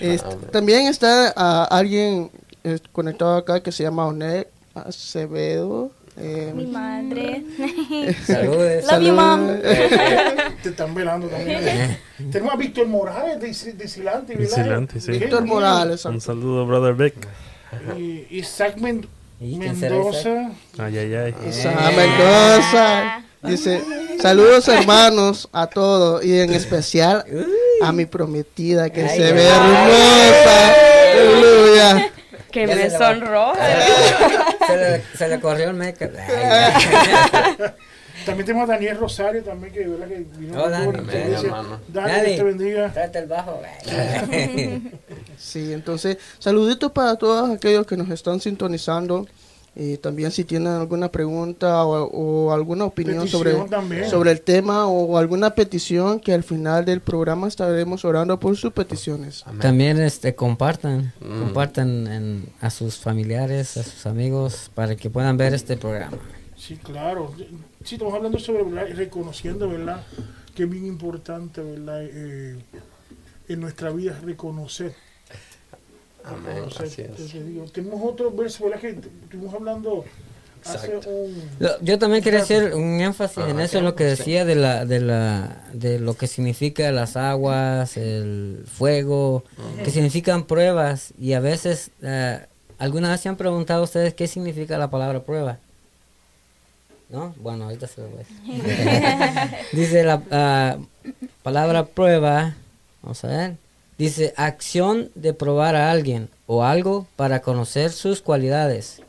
también está uh, alguien eh, conectado acá que se llama Onet Acevedo. Eh, mi madre. Saludos. Love you, mom. Te están velando también. Tenemos a Víctor Morales de, de Silante, sí. Víctor Morales. Un saludo, brother Beck. Y Isaac Mendoza. Ay, ay, ay. Isaac Mendoza. Dice, saludos hermanos a todos y en especial a mi prometida que se ve hermosa. Aleluya. Que me sonroja. Se le, se le corrió el make También tenemos a Daniel Rosario, también que, ¿verdad? que vino oh, Dani, hermano. Dani, te bendiga. Trate el bajo. sí, entonces, saluditos para todos aquellos que nos están sintonizando. Y también si tienen alguna pregunta o, alguna opinión sobre, sobre el tema o alguna petición que al final del programa estaremos orando por sus peticiones. También este compartan, mm. compartan a sus familiares, a sus amigos para que puedan ver este programa. Sí, claro. Sí, estamos hablando sobre reconociendo, ¿verdad? Que es bien importante, ¿verdad? Eh, en nuestra vida reconocer Amén. Así es. tenemos otro verso, ¿verdad? Que estuvimos hablando hace un... Yo también quería hacer un énfasis en eso, en lo que decía de la, de la, de lo que significa las aguas, el fuego, que significan pruebas y a veces, uh, ¿alguna vez se han preguntado ustedes qué significa la palabra prueba? ¿No? Bueno, ahorita se lo voy a decir. Dice la ah, palabra prueba, vamos a ver, Dice, acción de probar a alguien o algo para conocer sus cualidades,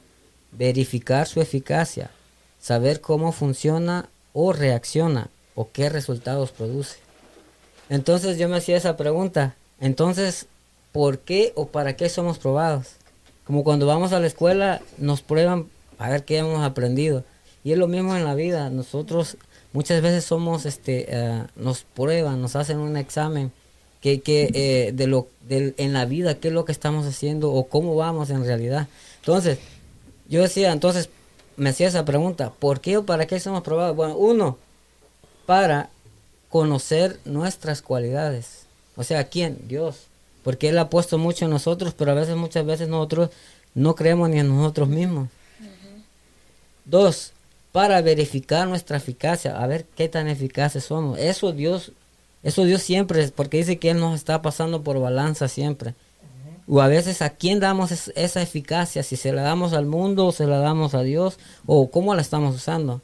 verificar su eficacia, saber cómo funciona o reacciona o qué resultados produce. Entonces yo me hacía esa pregunta, entonces, ¿por qué o para qué somos probados? Como cuando vamos a la escuela nos prueban a ver qué hemos aprendido. Y es lo mismo en la vida, nosotros muchas veces somos, este, eh, nos prueban, nos hacen un examen que, que eh, de lo de, en la vida, qué es lo que estamos haciendo o cómo vamos en realidad. Entonces, yo decía, entonces, me hacía esa pregunta, ¿por qué o para qué somos probados? Bueno, uno, para conocer nuestras cualidades. O sea, ¿quién? Dios. Porque Él ha puesto mucho en nosotros, pero a veces, muchas veces nosotros no creemos ni en nosotros mismos. Dos, para verificar nuestra eficacia, a ver qué tan eficaces somos. Eso Dios eso Dios siempre, porque dice que Él nos está pasando por balanza siempre. O a veces a quién damos esa eficacia, si se la damos al mundo o se la damos a Dios, o cómo la estamos usando.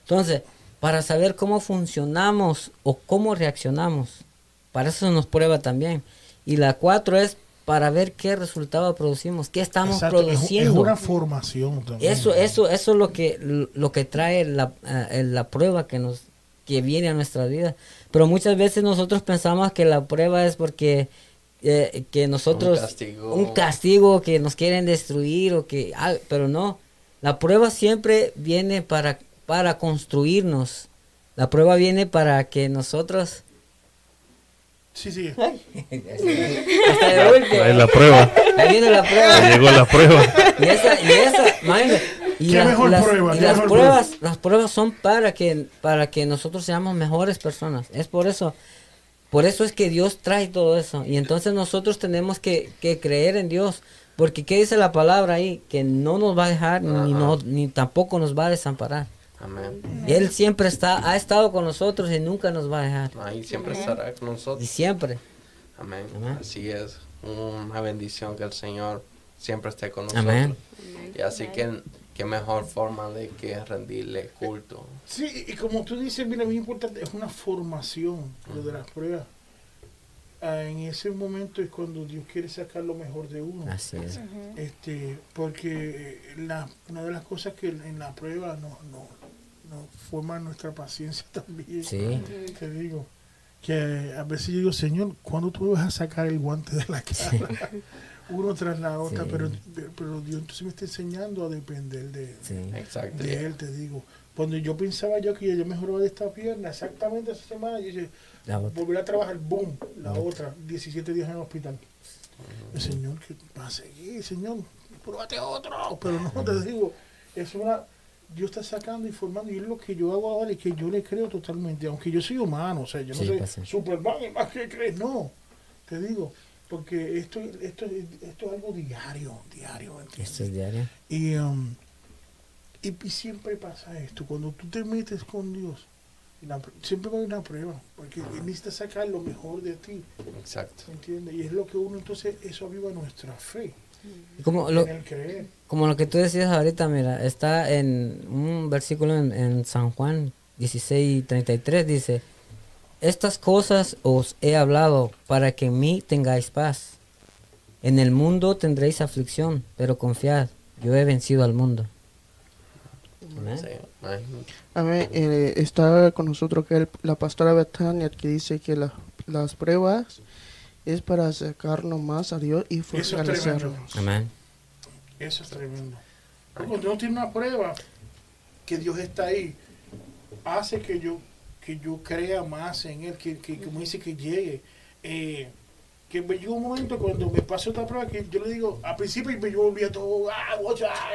Entonces, para saber cómo funcionamos o cómo reaccionamos, para eso nos prueba también. Y la cuatro es para ver qué resultado producimos, qué estamos produciendo. Es, una formación también. Eso, eso, eso es lo que, lo que trae la, eh, la prueba que nos que viene a nuestra vida. Pero muchas veces nosotros pensamos que la prueba es porque eh, que nosotros un castigo. que nos quieren destruir o que ah, pero no la prueba siempre viene para para construirnos la prueba viene para que nosotros Sí, sí. Hasta de Ahí la prueba. Ahí viene la prueba. Ahí llegó la prueba. Y esa, y esa, y ¿Qué mejor prueba? Y las pruebas, las pruebas son para que, para que nosotros seamos mejores personas. Es por eso, por eso es que Dios trae todo eso. Y entonces nosotros tenemos que, que creer en Dios. Porque ¿qué dice la palabra ahí? Que no nos va a dejar ni, no, ni tampoco nos va a desamparar. Amén. Él siempre está, ha estado con nosotros y nunca nos va a dejar. Ahí siempre estará con nosotros. Y siempre. Amén. Así es. Una bendición que el Señor siempre esté con nosotros. Amén. Y así que qué mejor forma de que rendirle culto. Sí, y como tú dices, mira, muy importante, es una formación lo de las pruebas. Ah, en ese momento es cuando Dios quiere sacar lo mejor de uno. Así es. este, porque la, una de las cosas que en la prueba no, no, no forma nuestra paciencia también. Sí. Te digo que a veces yo digo, Señor, ¿cuándo tú vas a sacar el guante de la cara? uno tras la otra, pero, pero Dios entonces me está enseñando a depender de, de Él, te digo. Cuando yo pensaba yo que yo mejoraba de esta pierna, exactamente esa semana, yo dije, volver a trabajar, boom, la otra, 17 días en el hospital. El Señor, que va a seguir, Señor, pruébate otro, pero no te digo, es una, Dios está sacando y formando, y es lo que yo hago ahora y que yo le creo totalmente, aunque yo soy humano, o sea, yo no soy Superman y más que crees, no, te digo, porque esto, esto, esto es algo diario, diario. Esto es diario. Y, um, y, siempre pasa esto, cuando tú te metes con Dios, siempre va a haber una prueba, porque Él necesita sacar lo mejor de ti. Exacto. ¿Entiendes? Y es lo que uno, entonces, eso aviva nuestra fe. Como lo, como lo que tú decías ahorita, mira, está en un versículo en, en San Juan 16 33, dice, estas cosas os he hablado para que en mí tengáis paz. En el mundo tendréis aflicción, pero confiad, yo he vencido al mundo. Amén. Eh, está con nosotros que la pastora Betania que dice que las pruebas es para acercarnos más a Dios y fortalecernos. Amén. Eso es tremendo. Cuando uno tiene una prueba que Dios está ahí, hace que yo que yo crea más en Él, que, que como dice que llegue. Eh, que me llegó un momento cuando me pasó esta prueba que yo le digo, al principio me yo volvía todo, ah,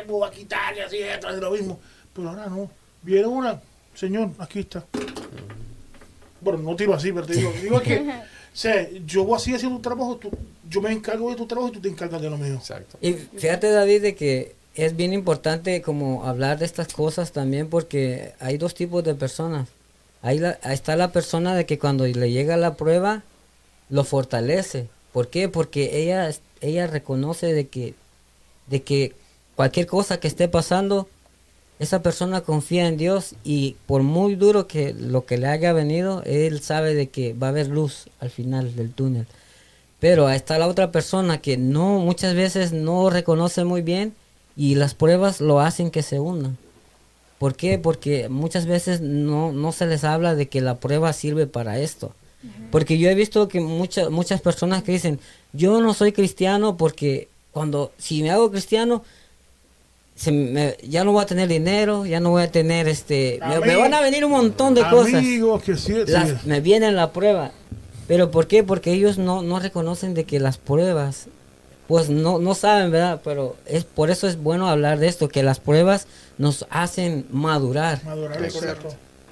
voy a quitar y así, esto, lo mismo. Pero ahora no. Viene una, señor, aquí está. Bueno, no tiro así, pero te digo, digo que, o sea, yo voy así haciendo tu trabajo, tú, yo me encargo de tu trabajo y tú te encargas de lo mío. Exacto. Y fíjate, David, de que es bien importante como hablar de estas cosas también porque hay dos tipos de personas. Ahí, ahí está la persona de que cuando le llega la prueba, lo fortalece. ¿Por qué? Porque ella, ella reconoce de que, de que cualquier cosa que esté pasando, esa persona confía en Dios y por muy duro que lo que le haya venido, él sabe de que va a haber luz al final del túnel. Pero está la otra persona que no muchas veces no reconoce muy bien y las pruebas lo hacen que se unan. ¿Por qué? Porque muchas veces no, no se les habla de que la prueba sirve para esto. Porque yo he visto que muchas muchas personas que dicen, yo no soy cristiano porque cuando, si me hago cristiano, se ya no voy a tener dinero, ya no voy a tener este, me, van a venir un montón de cosas. Que me vienen la prueba. Pero ¿por qué? Porque ellos no, no reconocen de que las pruebas, pues no, no saben, ¿verdad? Pero es por eso es bueno hablar de esto, que las pruebas nos hacen madurar. Madurar,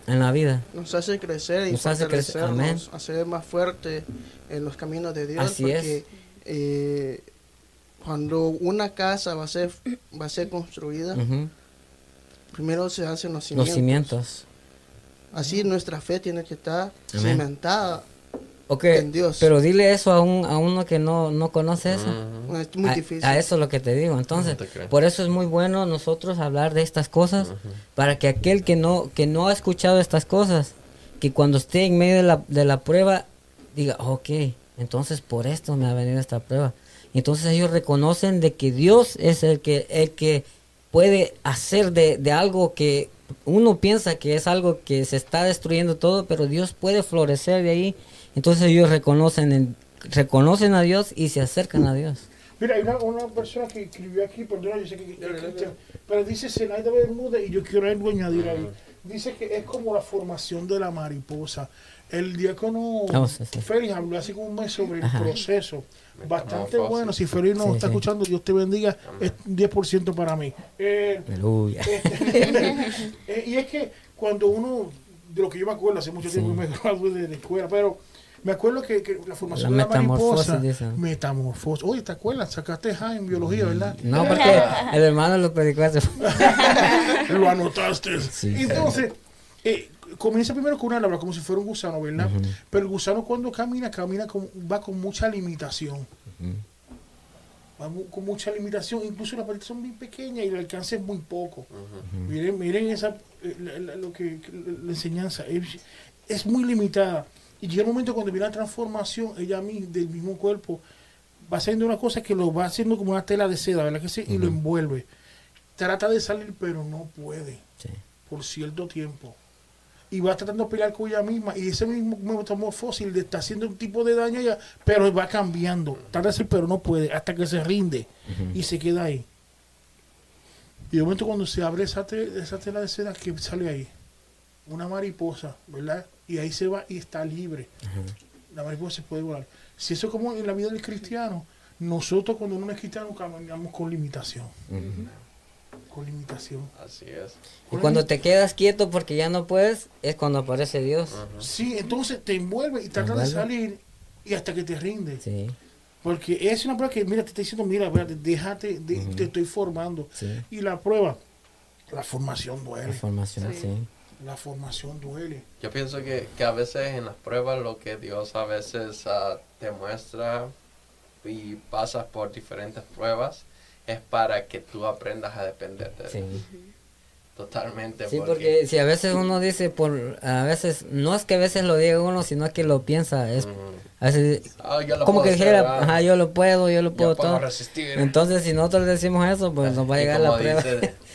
en la vida. Nos hace crecer y nos hace crecer, hacer más fuerte en los caminos de Dios. Así porque, eh, cuando una casa va a ser, va a ser construida, primero se hacen los cimientos. Los cimientos. Así nuestra fe tiene que estar cimentada en Dios. Pero dile eso a, un, a uno que no, no conoce eso. Es muy difícil. A eso es lo que te digo. Entonces, por eso es muy bueno nosotros hablar de estas cosas, para que aquel que no, que no ha escuchado estas cosas, que cuando esté en medio de la, de la prueba, diga, ok, entonces por esto me ha venido esta prueba. Entonces ellos reconocen de que Dios es el que, el que puede hacer de, de algo que uno piensa que es algo que se está destruyendo todo, pero Dios puede florecer de ahí entonces ellos reconocen, reconocen a Dios y se acercan a Dios. Mira, hay una, una persona que escribió aquí, perdona, yo sé que, pero dice Zenaida Bermúdez y yo quiero algo añadir ahí. Dice que es como la formación de la mariposa. El diácono Félix habló hace como un mes sobre el proceso. Bastante bueno. Si Félix nos está escuchando, Dios te bendiga. Es 10% para mí. Eh, Aleluya. Eh, y es que cuando uno, de lo que yo me acuerdo, hace mucho tiempo me gradué de la escuela, pero me acuerdo que, que la formación de la mariposa. Metamorfosis. Oye, ¿te acuerdas? Sacaste ja en biología, ¿verdad? No, porque el hermano lo predicó hace Lo anotaste. Entonces, eh, comienza primero con una labra, como si fuera un gusano, ¿verdad? Pero el gusano cuando camina, camina con, va con mucha limitación. Va con mucha limitación, incluso las partes son muy pequeñas y el alcance es muy poco. Miren, miren esa, eh, lo que, la enseñanza es, es muy limitada. Y llega un momento cuando viene la transformación, ella mí, del mismo cuerpo, va haciendo una cosa que lo va haciendo como una tela de seda, ¿verdad que sí? Y lo envuelve. Trata de salir, pero no puede. Por cierto tiempo. Y va tratando de pelear con ella misma. Y ese mismo metamorfosis le está haciendo un tipo de daño a ella, pero va cambiando. Trata de salir, pero no puede, hasta que se rinde. Y se queda ahí. Y de momento cuando se abre esa, esa tela de seda, que sale ahí? Una mariposa, ¿verdad? y ahí se va y está libre. La mariposa se puede volar. Si eso es como en la vida del cristiano, nosotros cuando uno es cristiano caminamos con limitación. Con limitación. Así es. y cuando te quedas quieto porque ya no puedes, es cuando aparece Dios. Sí, entonces te envuelve y trata de salir y hasta que te rinde. Sí. Porque es una prueba que, mira, te está diciendo, mira, déjate, te estoy formando. Y la prueba, la formación duele. La formación, sí la formación duele. Yo pienso que, a veces en las pruebas lo que Dios a veces uh, te muestra y pasas por diferentes pruebas es para que tú aprendas a depender de Él. Totalmente. Sí, porque, si a veces uno dice, por a veces, no es que a veces lo diga uno, sino que lo piensa. Es, ah, como que dijera, ajá, yo lo puedo, yo lo puedo todo. Entonces, si nosotros decimos eso, pues nos va a llegar la prueba.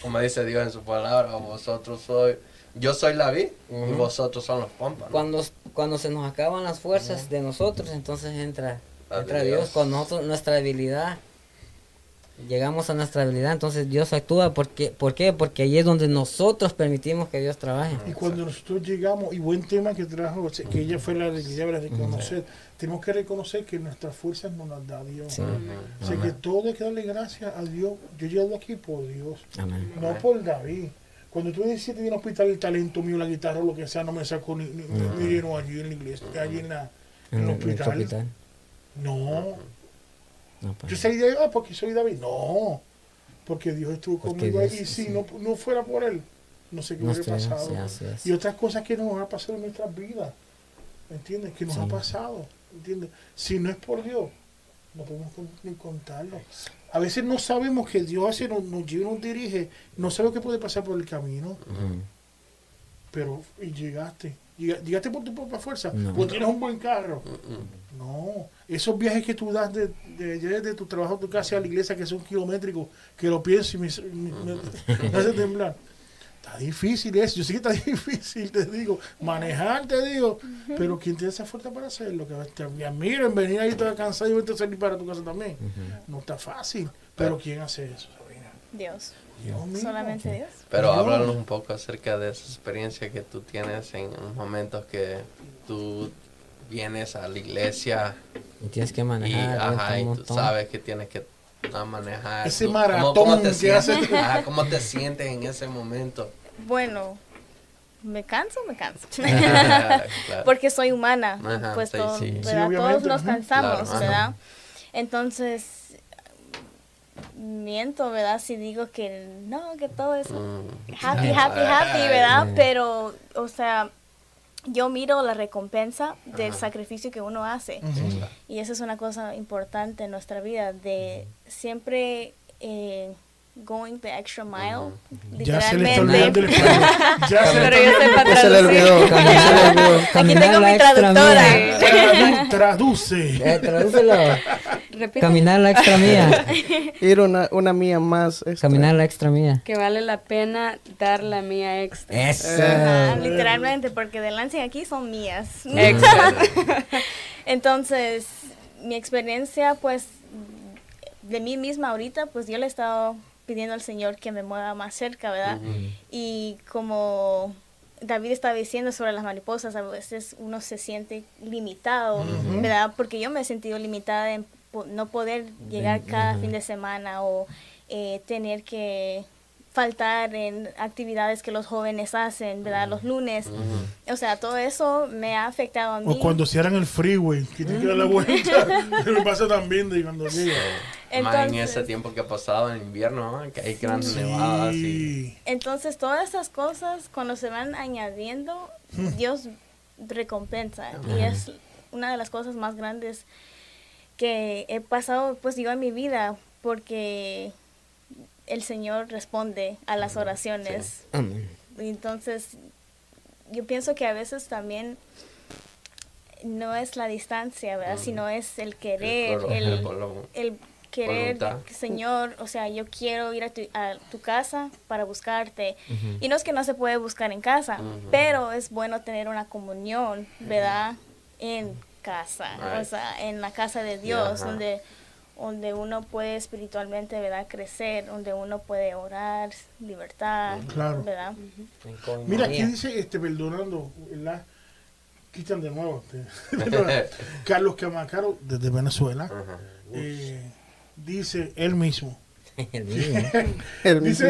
como dice Dios en su palabra, vosotros soy, yo soy la vid y vosotros son los pompas. Cuando, cuando se nos acaban las fuerzas de nosotros, entonces entra, entra Dios. con nosotros, nuestra debilidad llegamos a nuestra habilidad, entonces Dios actúa. Porque, ¿Por qué? Porque ahí es donde nosotros permitimos que Dios trabaje. Y cuando nosotros llegamos, y buen tema que trajo, que ella fue la de reconocer, tenemos que reconocer que nuestras fuerzas no las da Dios. O sea que todo hay que darle gracias a Dios. Yo llego aquí por Dios, no por David. Cuando tú dices en el hospital el talento mío, la guitarra o lo que sea, no me sacó ni, ni, allí en la iglesia, allí en, la, en, el hospital. No. Pues. Yo salí de ahí, ah, porque soy David. No, porque Dios estuvo conmigo ahí. Y si no, no fuera por Él, no sé qué hubiera pasado. y otras cosas que nos han pasado en nuestras vidas. ¿Me entiendes? Que nos ha pasado. ¿Entiendes? Si no es por Dios, no podemos ni contarlo. A veces no sabemos que Dios hace, nos, nos lleva nos dirige, no sabe lo que puede pasar por el camino. Pero, y llegaste. Llegaste por tu propia fuerza. Porque tienes un buen carro. No esos viajes que tú das de, de, tu trabajo a tu casa a la iglesia, que son kilométricos, que lo pienso y me, hace temblar. Está difícil eso, yo sé que está difícil, te digo, manejar, te digo, pero ¿quién tiene esa fuerza para hacerlo? Que te admiren, venir ahí toda cansado y vete a salir para tu casa también. No está fácil, pero ¿quién hace eso, Dios. Solamente Dios. Pero háblanos un poco acerca de esa experiencia que tú tienes en momentos que tú vienes a la iglesia y tienes que manejar. Y, tú sabes que tienes que manejar. Ese maratón ¿cómo, te sientes, ¿Cómo te sientes en ese momento? Bueno, me canso, me canso. Porque soy humana. pues todos nos cansamos, ¿verdad? Entonces, miento, ¿verdad? Si digo que no, que todo es mm. happy, happy, happy, ¿verdad? Pero, o sea, yo miro la recompensa del sacrificio que uno hace. Y eso es una cosa importante en nuestra vida, de siempre eh, going the extra mile. Literalmente. Ya se Pero yo sé para traducir. Aquí tengo mi traductora. Traduce. Eh, tradúcelo. Caminar la extra mía. Ir una, una mía más. Caminar la extra mía. Que vale la pena dar la mía extra. Eso. literalmente, porque de Lansing aquí son mías. Entonces, mi experiencia, pues, de mí misma ahorita, pues yo le he estado pidiendo al Señor que me mueva más cerca, ¿verdad? Y como David estaba diciendo sobre las mariposas, a veces uno se siente limitado, ¿verdad? Porque yo me he sentido limitada en no poder llegar cada fin de semana o eh, tener que faltar en actividades que los jóvenes hacen, ¿verdad? Los lunes. O sea, todo eso me ha afectado a mí. O cuando cierran el freeway, que tienen que dar la vuelta. me pasa también de cuando llega. Más en ese tiempo que ha pasado en invierno, que hay grandes nevadas. Y... Entonces, todas esas cosas, cuando se van añadiendo, hmm. Dios recompensa. Y es una de las cosas más grandes que he pasado, pues yo en mi vida, porque el Señor responde a las oraciones. Entonces, yo pienso que a veces también no es la distancia, ¿verdad? Sino es el querer, el, querer, Señor, o sea, yo quiero ir a tu, casa para buscarte. Y no es que no se puede buscar en casa, pero es bueno tener una comunión, ¿verdad? En casa, o sea, en la casa de Dios, donde donde uno puede espiritualmente ¿verdad? crecer, donde uno puede orar, libertad, ¿verdad? Mira, aquí dice, este, perdonando, ¿verdad? Quitan de nuevo. Este, Carlos Camacaro, desde Venezuela, eh, dice él mismo. El mismo. el mismo.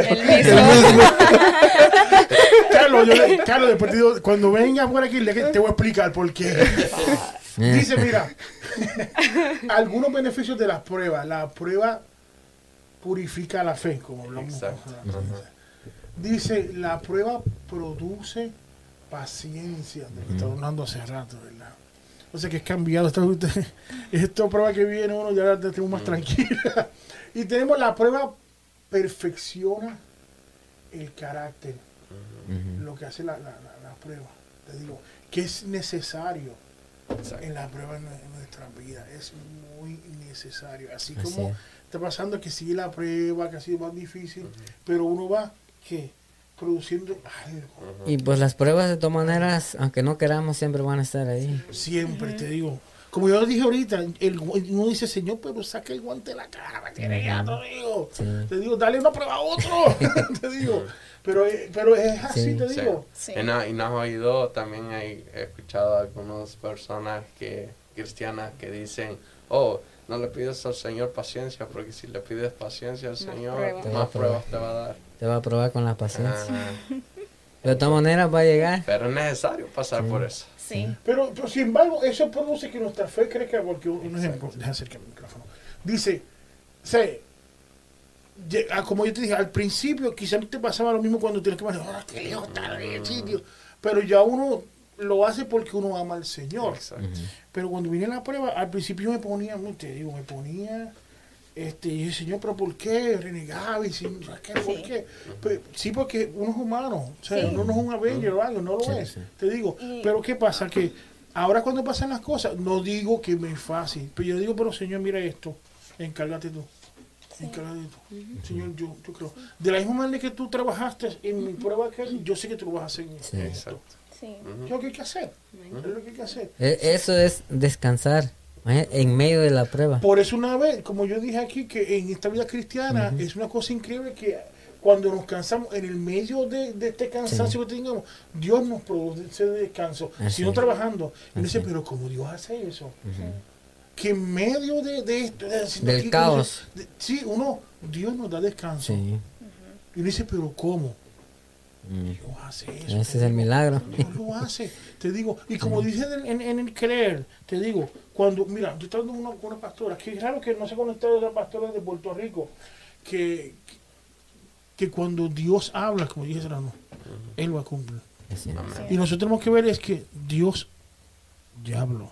Carlos, yo, Carlos, después cuando venga por aquí, te voy a explicar por qué. Dice, mira, algunos beneficios de las pruebas. La prueba purifica la fe, como hablamos. Dice, la prueba produce paciencia, de que está hablando hace rato, ¿verdad? O sea que es cambiado. Esta, esta prueba que viene uno ya la tenemos más tranquila. Y tenemos la prueba perfecciona el carácter, lo que hace la, prueba. Te digo, que es necesario en la prueba en, nuestra vida. Es muy necesario. Así, como está pasando que sigue la prueba, que ha sido más difícil, pero uno va, que produciendo algo. Y pues las pruebas de todas maneras, aunque no queramos, siempre van a estar ahí. Siempre, te digo. Como yo dije ahorita, el, uno dice, Señor, pero saca el guante de la cara, te digo. Te digo, dale una prueba a otro. te digo. Pero, eh, pero es así, te digo. Y nos ha oído, también he escuchado a algunas personas que cristianas que dicen, oh, no le pides al Señor paciencia, porque si le pides paciencia al Señor, más pruebas te va a dar. Te va a probar con la paciencia. de todas maneras va a llegar. Pero es necesario pasar por eso. Pero, sin embargo, eso produce que nuestra fe crezca, porque un ejemplo, deja acercar el micrófono. Dice, se, ah, como yo te dije, al principio quizás te pasaba lo mismo cuando tienes que ah, qué lejos está el sitio. Pero ya uno lo hace porque uno ama al Señor. Pero cuando vine la prueba, al principio me ponía, te digo, me ponía este, y el Señor, pero ¿por qué? Renegaba y ¿qué? ¿por qué? Pues, sí, porque uno es humano, o sea, uno no es un Avenger o algo, no lo es, te digo. Pero ¿qué pasa? Que ahora cuando pasan las cosas, no digo que me es fácil, pero yo digo, pero Señor, mira esto, encárgate tú. Encárgate tú. Señor, yo, yo creo. De la misma manera que tú trabajaste en mi prueba, que yo sé que tú lo vas a hacer en esto. Sí. Es lo que hay que hacer. Es lo que hay que hacer. E, eso es descansar. ¿Eh? En medio de la prueba. Por eso una vez, como yo dije aquí, que en esta vida cristiana es una cosa increíble que cuando nos cansamos, en el medio de, este cansancio que tengamos, Dios nos produce ese descanso, sino trabajando. Y dice, pero ¿cómo Dios hace eso? Que en medio de, esto, del caos, sí, uno, Dios nos da descanso. Y dice, pero ¿cómo? Mm. Dios hace eso. Ese es el milagro. Dios lo hace. Te digo, y como dice en, en, el creer, te digo, cuando, mira, yo estaba con una, pastora, que es raro que no se conectado a pastora de Puerto Rico, que, que, cuando Dios habla, como dije no, Él va a cumplir. Y nosotros tenemos que ver es que Dios ya habló.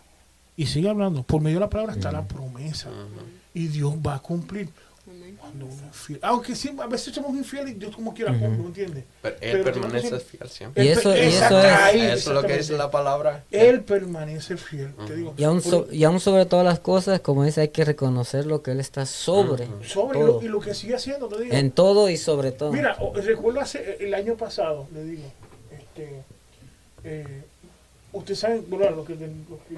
Y sigue hablando. Por medio de la palabra está la promesa. Y Dios va a cumplir. Aunque a veces somos infieles, Dios como quiera, uh ¿me entiendes? Pero Él permanece fiel siempre. Y eso, y eso es, eso es lo que dice la palabra. Él permanece fiel, te digo. Y aún, y aún, sobre todas las cosas, como dice, hay que reconocer lo que Él está sobre. Sobre Lo, y lo que sigue haciendo, te digo. En todo y sobre todo. Mira, recuerdo hace, el año pasado, le digo, este, eh, ustedes saben, bueno, lo que,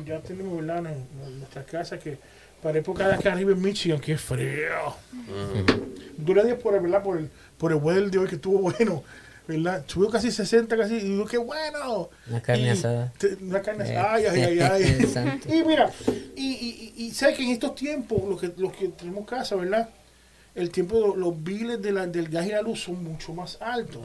ya tenemos ¿verdad? en, en nuestra casa, que para época de acá arriba en Michigan, que es frío. Dura días por, ¿verdad? por el, por el weather de hoy que estuvo bueno. ¿verdad? Subió casi 60, casi, y digo, qué bueno. Una carne asada. una carne asada, ay, ay, ay. y mira, y, y, y, sabes que en estos tiempos, los que, los que tenemos casa, ¿verdad? El tiempo de los, biles de la, del gas y la luz son mucho más altos.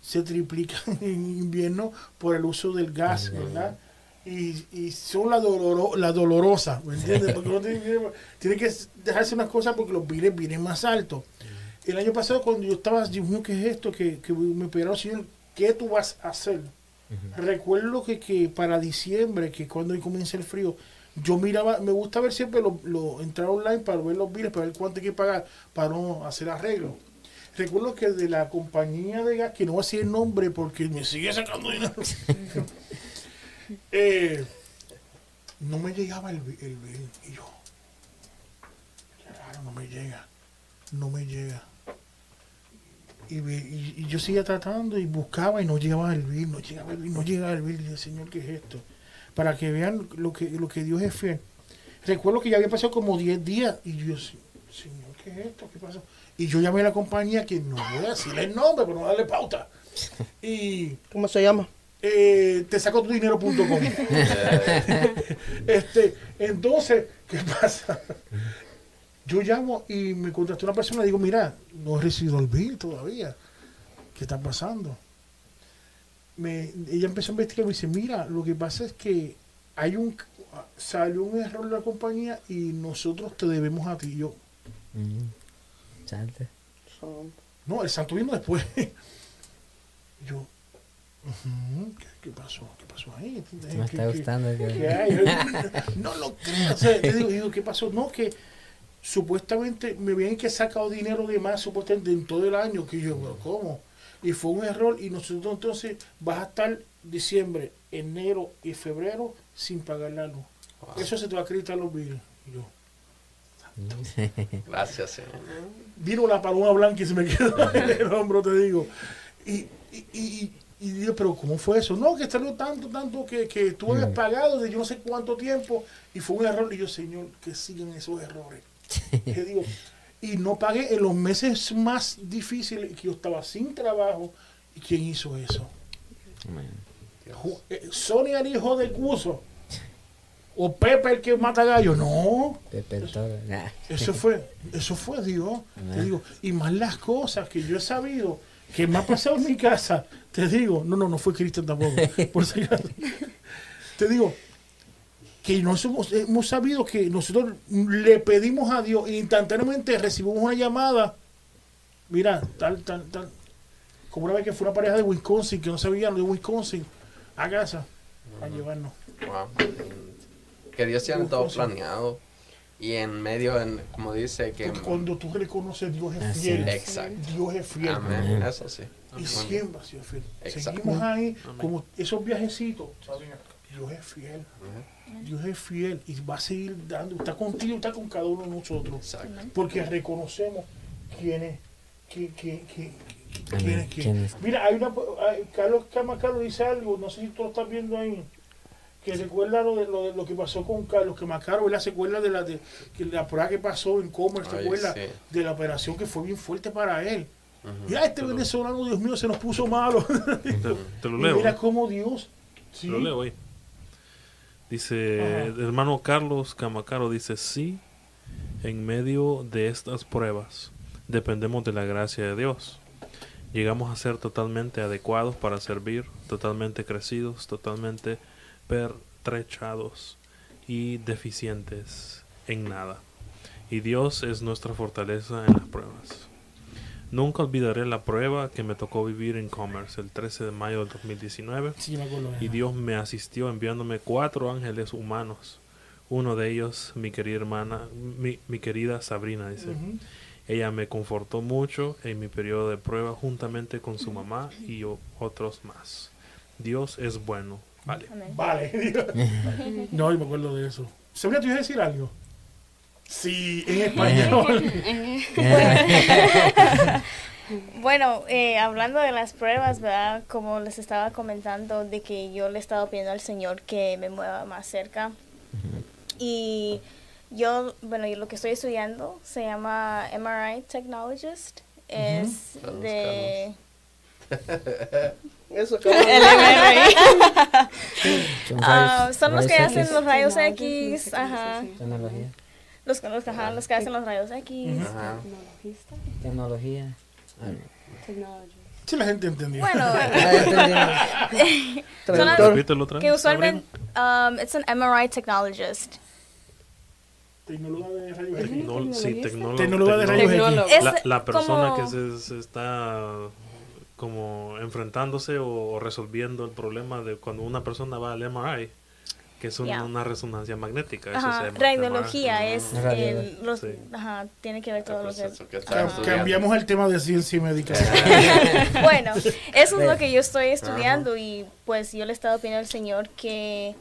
Se triplican en invierno por el uso del gas, ¿verdad? Y, y son la, doloro, la dolorosa, ¿me entiendes? Porque uno tiene, que dejarse unas cosas porque los biles vienen más altos. El año pasado cuando yo estaba, Dios mío, ¿qué es esto? Que, que me pidieron, Señor, ¿qué tú vas a hacer? Recuerdo que, que para diciembre, que cuando comienza el frío, yo miraba, me gusta ver siempre lo, lo, entrar online para ver los biles, para ver cuánto hay que pagar para no hacer arreglo. Recuerdo que de la compañía de gas, que no voy a decir el nombre porque me sigue sacando dinero. Eh, no me llegaba el, el bill. Y yo, no me llega, no me llega. Y, yo seguía tratando y buscaba y no llegaba el bill, no llegaba el bill, no llegaba el bill. Y Señor, ¿qué es esto? Para que vean lo que, lo que Dios es fiel. Recuerdo que ya había pasado como 10 días y yo, Señor, ¿qué es esto? ¿Qué pasó? Y yo llamé a la compañía que no voy a decirle el nombre, pero no darle pauta. Y, ¿Cómo se llama? Eh, te saco tu dinero.com. este, entonces, ¿qué pasa? Yo llamo y me contactó una persona y digo, mira, no he recibido el bill todavía. ¿Qué está pasando? Me, ella empezó a investigar y me dice, mira, lo que pasa es que hay un salió un error de la compañía y nosotros te debemos a ti. Yo. Mm. No, el santo vino después. yo, ¿Qué, pasó? ¿Qué pasó ahí? Me está gustando. no lo creo. te digo, ¿qué pasó? No, que supuestamente me habían que sacado dinero de más supuestamente en todo el año que yo pero cómo y fue un error y nosotros entonces vas a estar diciembre enero y febrero sin pagar la luz eso se te va a acreditar los billes yo gracias señor vino la paloma blanca y se me quedó en el hombro te digo y, y, y, y digo, pero ¿cómo fue eso? No, que salió tanto, tanto que, que tú habías pagado de yo no sé cuánto tiempo y fue un error. Y yo, Señor, que sigan esos errores. y no pagué en los meses más difíciles que yo estaba sin trabajo. ¿Y quién hizo eso? Eh, Sonia el hijo de Cuso. O Pepe el que mata gallo. No. Pepe eso, eso, fue, eso fue Dios. Te digo, y más las cosas que yo he sabido que me ha pasado en mi casa. Te digo, no, no, no fue Cristian tampoco. Por si Te digo, que nosotros hemos sabido que nosotros le pedimos a Dios e instantáneamente recibimos una llamada. Mira, tal, tal, tal. Como una vez que fue una pareja de Wisconsin, que no sabían de Wisconsin, a casa, a llevarnos. Que Dios se han todo planeado. Y en medio, en, como dice que... cuando tú reconoces Dios es fiel. Exacto. Dios es fiel. Amén. Eso sí. Y siempre ha sido fiel. Seguimos ahí como esos viajecitos. Dios es fiel. Dios es fiel y va a seguir dando, está contigo, está con cada uno de nosotros. Porque reconocemos quién es, quién, quién, quién, quién es Mira, hay una, Carlos Carlos dice algo, no sé si tú lo estás viendo ahí, que recuerda lo de, lo, de, lo que pasó con Carlos, que Macaro, la secuela de la, de, que la prueba que pasó en Commerce, secuela de la operación que fue bien fuerte para él. y a este venezolano, Dios mío, se nos puso malo. te, lo leo. mira cómo Dios. Te lo leo ahí. Dice, el hermano Carlos Camacaro dice, sí, en medio de estas pruebas dependemos de la gracia de Dios. Llegamos a ser totalmente adecuados para servir, totalmente crecidos, totalmente pertrechados y deficientes en nada. Y Dios es nuestra fortaleza en las pruebas. Nunca olvidaré la prueba que me tocó vivir en Commerce el 13 de mayo del 2019. y Dios me asistió enviándome cuatro ángeles humanos. Uno de ellos, mi querida hermana, mi, querida Sabrina, dice. Ella me confortó mucho en mi periodo de prueba juntamente con su mamá y otros más. Dios es bueno. Vale. Vale. no, yo me acuerdo de eso. Sabrina, ¿tú ibas a decir algo? Sí, en español. bueno, eh, hablando de las pruebas, ¿verdad? Como les estaba comentando, de que yo le he estado pidiendo al Señor que me mueva más cerca. Y yo, bueno, yo lo que estoy estudiando se llama MRI Technologist. Es de... Eso El MRI. Ah, son los que hacen los rayos X. Ajá. Los, los, ajá, los que hacen los rayos X. Tecnología. Sí, la gente entendió. Bueno, que usualmente um, it's an MRI technologist. Tecnóloga de rayos X. sí, tecnóloga de rayos X. La, la persona que se, se, está como enfrentándose o resolviendo el problema de cuando una persona va al MRI que es una resonancia magnética. radiología es el, los, ajá, tiene que ver todo lo que... Cambiamos el tema de ciencia médica. bueno, eso es lo que yo estoy estudiando y pues yo le he estado pidiendo al Señor que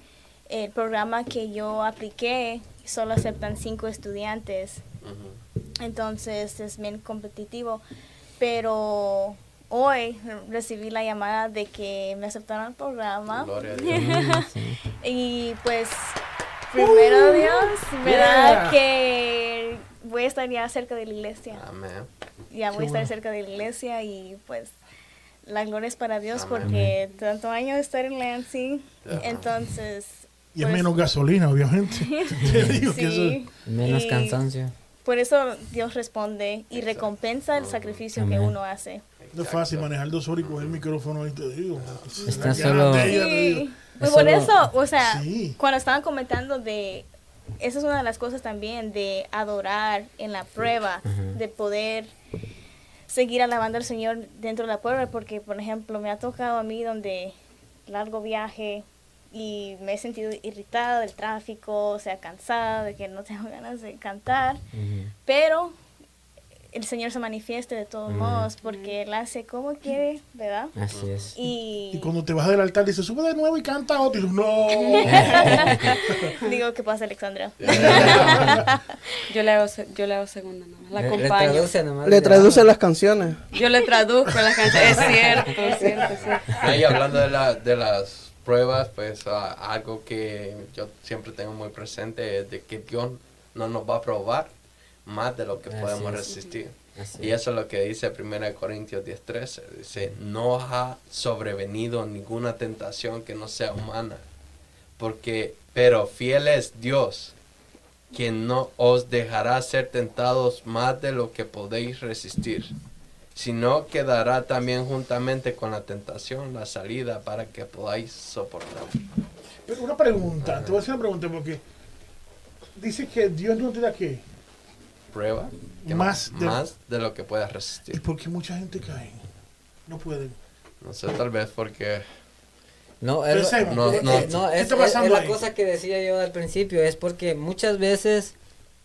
el programa que yo apliqué solo aceptan cinco estudiantes. Entonces es bien competitivo. Pero hoy recibí la llamada de que me aceptaron el programa. y pues, primero uh, Dios, me da que voy a estar ya cerca de la iglesia. Ya voy a estar cerca de la iglesia y pues la gloria es para Dios porque tanto años de estar en Lansing, entonces... Y es pues menos gasolina, obviamente. Menos cansancio. Por eso Dios responde y recompensa el sacrificio que uno hace. No es fácil manejar dos horas y coger el micrófono y te digo. Está solo. Sí. Pues por eso, o sea, cuando estaban comentando de. Esa es una de las cosas también de adorar en la prueba, de poder seguir alabando al Señor dentro de la prueba, porque, por ejemplo, me ha tocado a mí donde largo viaje y me he sentido irritada del tráfico, o sea, cansada de que no tengo ganas de cantar, pero el Señor se manifieste de todos modos porque Él hace como quiere, ¿verdad? Así es. Y, cuando te vas del altar dice, sube de nuevo y canta otro. Y no. Digo, ¿qué pasa, Alexandra? yo, le hago, yo le hago segunda nomás, la acompaño. Le traduce, le traduce las canciones. Yo le traduzco las canciones, es cierto, es cierto, Ahí hablando de, la, de las pruebas, pues ah, algo que yo siempre tengo muy presente es de que Dios no nos va a probar más de lo que podemos resistir. y eso es lo que dice 1 Corintios 10:13. Dice, no ha sobrevenido ninguna tentación que no sea humana. Porque, pero fiel es Dios, quien no os dejará ser tentados más de lo que podéis resistir, sino que dará también juntamente con la tentación la salida para que podáis soportar. Pero una pregunta, te voy a hacer una pregunta porque dice que Dios no te da qué? Prueba más, de, más de lo que puedas resistir. ¿Y por qué mucha gente cae? No pueden. No sé, tal vez porque... No, es, no, no, es, la cosa que decía yo al principio, es porque muchas veces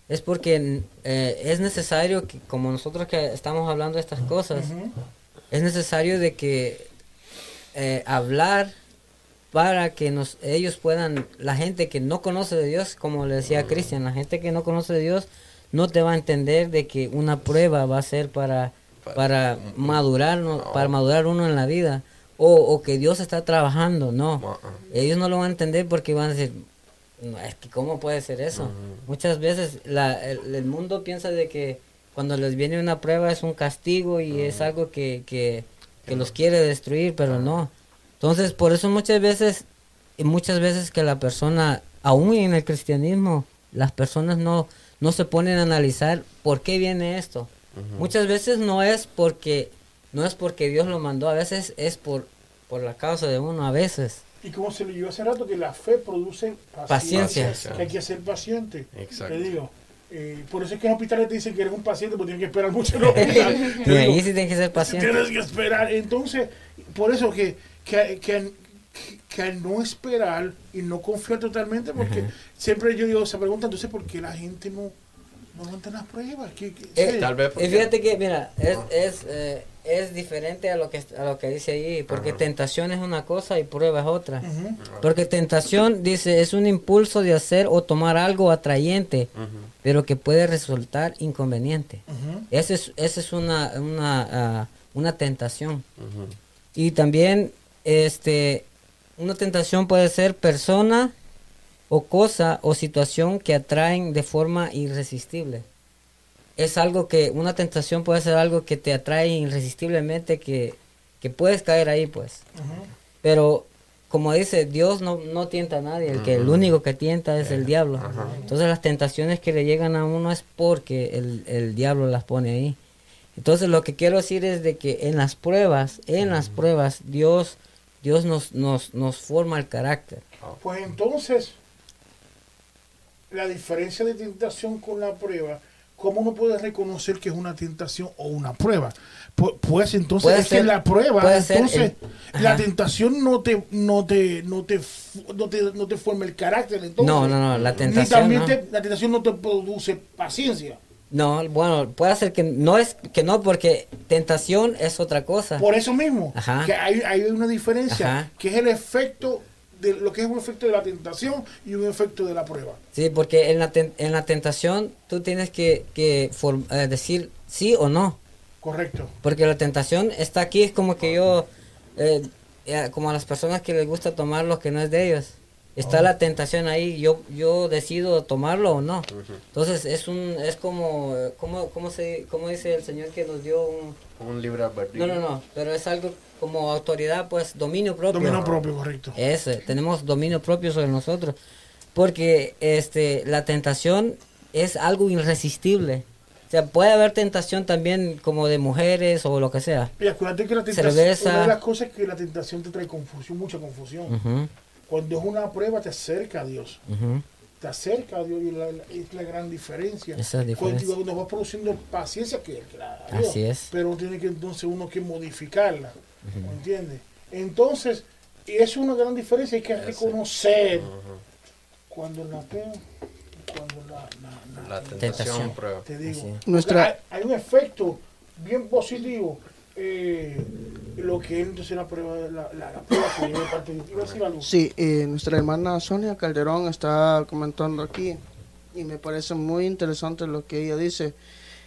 es porque eh, es necesario que, como nosotros que estamos hablando de estas cosas, es necesario de que eh, hablar para que nos, ellos puedan, la gente que no conoce de Dios, como le decía Cristian, la gente que no conoce de Dios, no te va a entender de que una prueba va a ser para, para, madurar, para madurar uno en la vida. O, que Dios está trabajando, no. Uh-uh. Ellos no lo van a entender porque van a decir, es que ¿cómo puede ser eso? Muchas veces la, el, mundo piensa de que cuando les viene una prueba es un castigo y es algo que, que, que los quiere destruir, pero no. Entonces, por eso muchas veces, y muchas veces que la persona, aún en el cristianismo, las personas no, no se ponen a analizar por qué viene esto. Muchas veces no es porque no es porque Dios lo mandó, a veces es por por la causa de uno, a veces. Y como se lo dijo hace rato, que la fe produce paciencia. Que hay que ser paciente. Exacto. Te digo. Eh, por eso es que en hospitales te dicen que eres un paciente, porque tienes que esperar mucho en hospital. y ahí sí tienes que ser paciente. Tienes que esperar. Entonces, por eso que, que, que, que al no esperar y no confiar totalmente, porque siempre yo digo, se pregunta entonces por qué la gente no, no aguanta las pruebas. Eh, tal vez y fíjate que, mira, es, es, eh, es, diferente a lo que a lo que dice ahí, porque tentación es una cosa y prueba es otra. Porque tentación, dice, es un impulso de hacer o tomar algo atrayente, pero que puede resultar inconveniente. Esa es, ese es una, una, ah, una tentación. Y también, este una tentación puede ser persona o cosa o situación que atraen de forma irresistible. Es algo que, una tentación puede ser algo que te atrae irresistiblemente, que, puedes caer ahí, pues. Pero, como dice, Dios no, no tienta a nadie, el, que, el único que tienta es el diablo. Entonces las tentaciones que le llegan a uno es porque el, el diablo las pone ahí. Entonces lo que quiero decir es de que en las pruebas, en las pruebas, Dios Dios nos, nos, nos forma el carácter. Pues entonces, la diferencia de tentación con la prueba, ¿cómo uno puede reconocer que es una tentación o una prueba? Pues, entonces es que la prueba, entonces la tentación no te, no te, no te, no te, no te forma el carácter. Entonces, no, no, no, la tentación. Ni también la tentación no te produce paciencia. No, bueno, puede ser que no es que no, porque tentación es otra cosa. Por eso mismo, que hay, hay una diferencia, que es el efecto de lo que es un efecto de la tentación y un efecto de la prueba. Sí, porque en la, en la tentación tú tienes que, que eh, decir sí o no. Correcto. Porque la tentación está aquí, es como que yo, eh, eh, como a las personas que les gusta tomar lo que no es de ellos está la tentación ahí, yo yo decido tomarlo o no. Entonces es un es como como cómo se cómo dice el Señor que nos dio un un libre No, no, no, pero es algo como autoridad, pues dominio propio. Dominio propio, correcto. Ese, tenemos dominio propio sobre nosotros. Porque este la tentación es algo irresistible. O sea, puede haber tentación también como de mujeres o lo que sea. Y acuérdate que la tentación, una de las cosas es que la tentación te trae confusión, mucha confusión. Cuando es una prueba te acerca a Dios. Te acerca a Dios y la, es la gran diferencia. Esa diferencia. Cuando nos va produciendo paciencia, que Así es. Pero tiene que entonces uno que modificarla. ¿Me entiendes? Entonces, Y es una gran diferencia, hay que reconocer cuando la cuando la, la, tentación, prueba. Te digo, Nuestra... hay, un efecto bien positivo eh, lo que es entonces la prueba, la, la, prueba que viene parte de algo? Sí, eh, nuestra hermana Sonia Calderón está comentando aquí y me parece muy interesante lo que ella dice.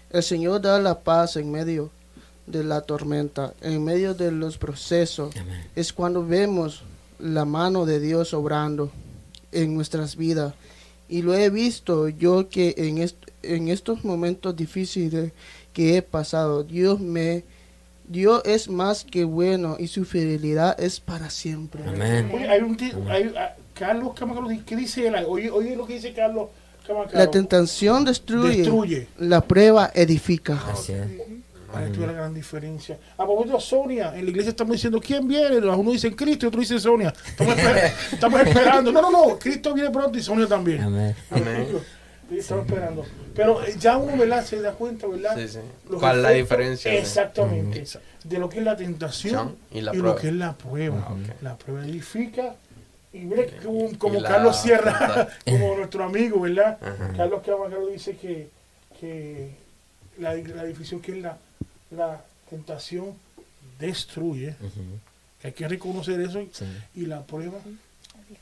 El Señor da la paz en medio de la tormenta, en medio de los procesos. Es cuando vemos la mano de Dios obrando en nuestras vidas. Y lo he visto yo que en, en estos momentos difíciles que he pasado, Dios me Dios es más que bueno y su fidelidad es para siempre. Amén. Oye, hay un hay, ah, Carlos ¿qué dice él? Oye, oye lo que dice Carlos La tentación destruye, la prueba edifica. Así es. Ahí la gran diferencia. A propósito, Sonia, en la iglesia estamos diciendo, ¿quién viene? Uno dice Cristo y otro dice Sonia. Estamos, esperando. No, no, no, Cristo viene pronto y Sonia también. Amén. Amén. Estamos esperando. Pero eh, ya uno, ¿verdad? Se da cuenta, ¿verdad? Sí, sí. ¿Cuál es la diferencia? Exactamente. De lo que es la tentación y, lo que es la prueba. Ah, la prueba edifica. Y mire como, Carlos Sierra, como nuestro amigo, ¿verdad? Carlos Carlos dice que, que la, la definición que es la, la tentación destruye. Hay que reconocer eso y la prueba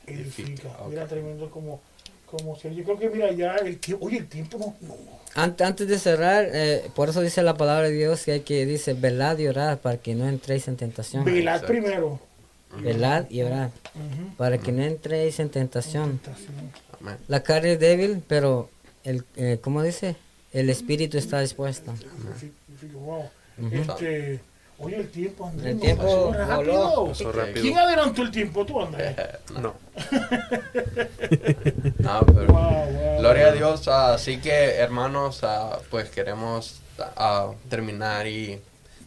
edifica. Mira, tremendo como como si yo creo que mira ya el tiempo oye el tiempo no, Antes, de cerrar eh, por eso dice la palabra de Dios que hay que dice velad y orad para que no entréis en tentación. Velad primero. Velad y orad para que no entréis en tentación, la carne es débil pero el eh, cómo dice el espíritu está dispuesto. Este, Oye, el tiempo, Andrés. El tiempo rápido. ¿Quién adelantó el tiempo? ¿Tú, Andrés? no. no, pero. Gloria a Dios. Así que, hermanos, ah, pues queremos ah, terminar y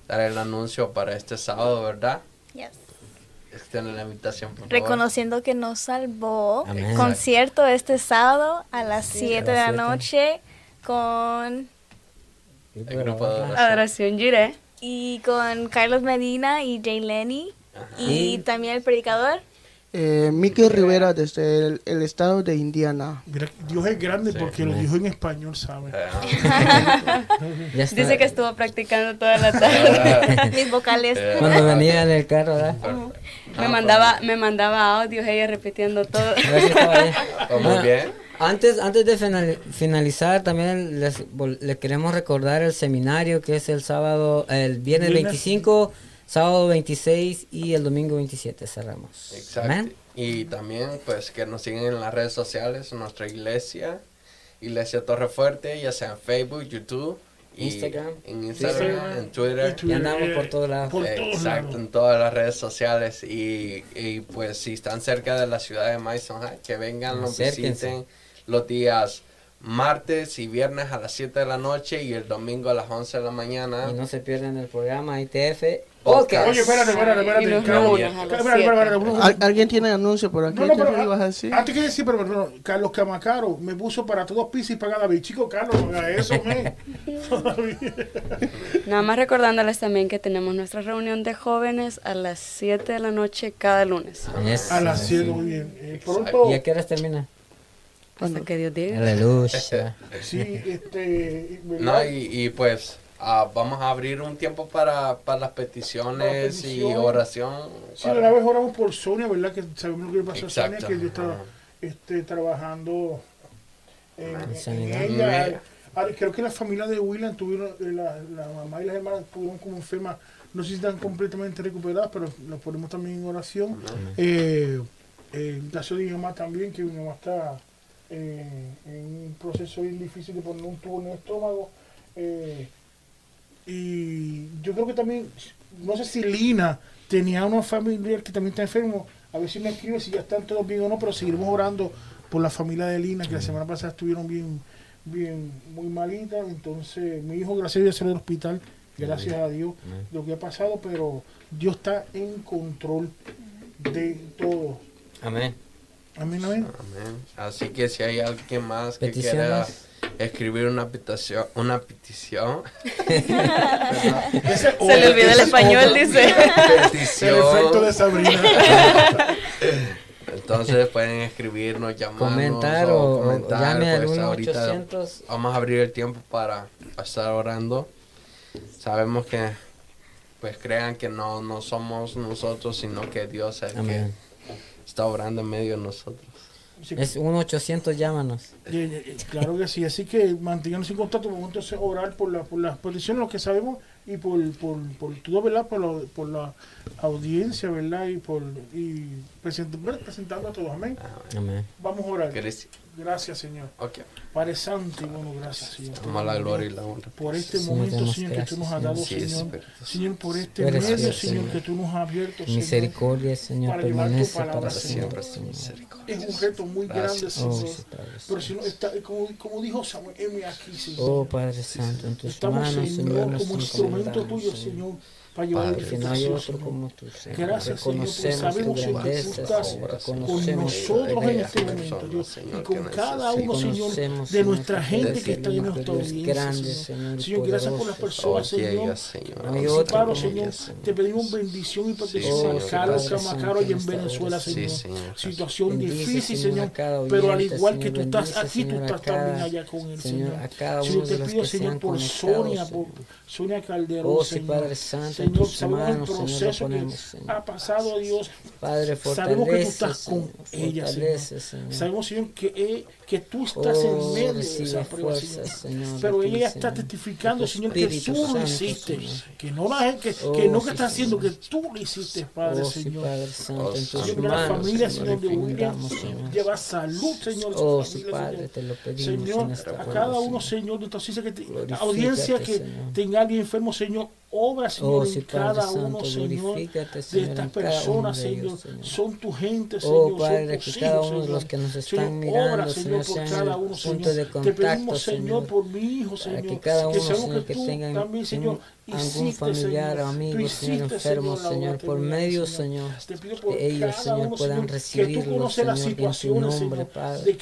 dar el anuncio para este sábado, ¿verdad? Yes. Extiende la invitación, por Reconociendo que nos salvó. Concierto este sábado a las 7 de la noche con. El grupo de adoración. Adoración y con Carlos Medina y Jay Lenny. Y también el predicador. Eh, Mickey Rivera desde el, estado de Indiana. Dios es grande porque lo dijo en español, ¿sabe? Dice que estuvo practicando toda la tarde. Mis vocales. Cuando venía en el carro, ¿verdad? Me mandaba, me mandaba audios ella repitiendo todo. Oh, muy bien. Antes, antes de finalizar, también les, queremos recordar el seminario que es el sábado, el viernes 25, sábado 26 y el domingo 27 cerramos. Exacto. Y también pues que nos siguen en las redes sociales, nuestra iglesia, Iglesia Torre Fuerte, ya sea en Facebook, YouTube. Instagram, en Instagram, en Twitter. Y andamos por todos lados. Exacto, en todas las redes sociales. Y, y, pues si están cerca de la ciudad de Mason, que vengan, nos visiten los días martes y viernes a las 7 de la noche y el domingo a las 11 de la mañana. Y no se pierden el programa ITF Podcast. Oye, espérate, espérate, espérate. ¿Alguien tiene anuncio por aquí? No, no, a decir? Antes que decir, pero, Carlos Camacaro me puso para todos pisos y paga David. Chico, Carlos, no haga eso, me. Nada más recordándoles también que tenemos nuestra reunión de jóvenes a las 7 de la noche cada lunes. a las 7, muy bien. Eh, ¿Y a qué horas termina? Hasta que Dios diga. Aleluya. sí, este. No, y, pues ah, vamos a abrir un tiempo para, para las peticiones y oración. Sí, una vez oramos por Sonia, ¿verdad? Que sabemos lo que pasó a Sonia, que yo estaba este, trabajando en, ella. Ah, creo que la familia de William tuvieron, eh, la, la mamá y las hermanas tuvieron como enfermas. No sé si están completamente recuperadas, pero los ponemos también en oración. Eh, eh, el caso de mi mamá también, que mi mamá está en un proceso bien difícil de poner un tubo en el estómago. Eh, y yo creo que también, no sé si Lina tenía una familiar que también está enfermo. A ver si me escribe si ya están todos bien o no, pero seguiremos orando por la familia de Lina, que la semana pasada estuvieron bien, bien, muy malitas. Entonces, mi hijo, gracias a Dios, salió del hospital, gracias a Dios, lo que ha pasado, pero Dios está en control de todo. Amén. Amén, amén. Así que si hay alguien más que quiera escribir una petición. Una petición. Se le olvidó el español, dice. Petición. El efecto de Sabrina. Entonces pueden escribirnos, llamarnos comentar o, comentar. llame al 800. Pues, vamos a abrir el tiempo para estar orando. Sabemos que pues crean que no, no somos nosotros, sino que Dios es el que está orando en medio de nosotros. Es un 800 llámanos. Claro que sí, así que manténganse en contacto, vamos a orar por, la, por las peticiones, lo que sabemos y por, por, por todo, ¿verdad? Por, por la audiencia, ¿verdad? Y por y presentando a todos, amén. amén. Vamos a orar. Gracias, Señor. Okay. Padre Santo y bueno, gracias, Señor. Toma la gloria y la honra. Por este momento, Señor, que tú nos has dado, Señor. Señor, por este medio, Señor, que tú nos has abierto, Señor. Misericordia, Señor, para permanece para siempre, Señor. Es un reto muy grande, Señor. Pero si no está, como, como dijo Samuel, heme aquí, Señor. Oh, Padre Santo, en tus Estamos, manos, Señor, como instrumento tuyo, Señor Padre, que no hay otro como tú, Señor. Gracias, reconocemos Señor, tu grandeza, Señor. con nosotros en este momento, Dios, y con cada uno, Señor, de nuestra gente que está en nuestra audiencia, Señor. Señor, gracias por las personas, Señor. Señor, Señor, te pedimos bendición y protección Carlos Camacaro y en Venezuela, Señor. Situación difícil, Señor, pero al igual que tú estás aquí, tú estás también allá con él, Señor. Señor, te pido, Señor, por Sonia, por Sonia Calderón, oh, Señor. Señor, sabemos el proceso que ha pasado, Dios. Padre, sabemos que tú estás con ella, Señor. Sabemos, Señor, que, eh, que tú estás en oh, medio de esa prueba, Señor. Pero ella está testificando, Señor, que tú lo hiciste. Que no la que, que oh, no que está haciendo, que tú lo hiciste, Padre, oh, Señor. Señor, la familia, Señor, de William, lleva salud, Señor. Oh, Padre, te lo pedimos Señor, a cada uno, Señor, de que la audiencia que tenga alguien enfermo, Señor, obra, Señor, en cada uno, Señor, de estas personas, Señor, son tu gente, oh, Señor, Padre, que cada uno de los que nos están mirando, Señor, por cada uno, Señor, te pedimos, Señor, por mi hijo, Señor, que cada uno, Señor, que tengan también, Señor, algún familiar o amigo, Señor, enfermo, Señor, por medio, Señor, que ellos, Señor, puedan recibirlo, Señor, en tu nombre, Padre.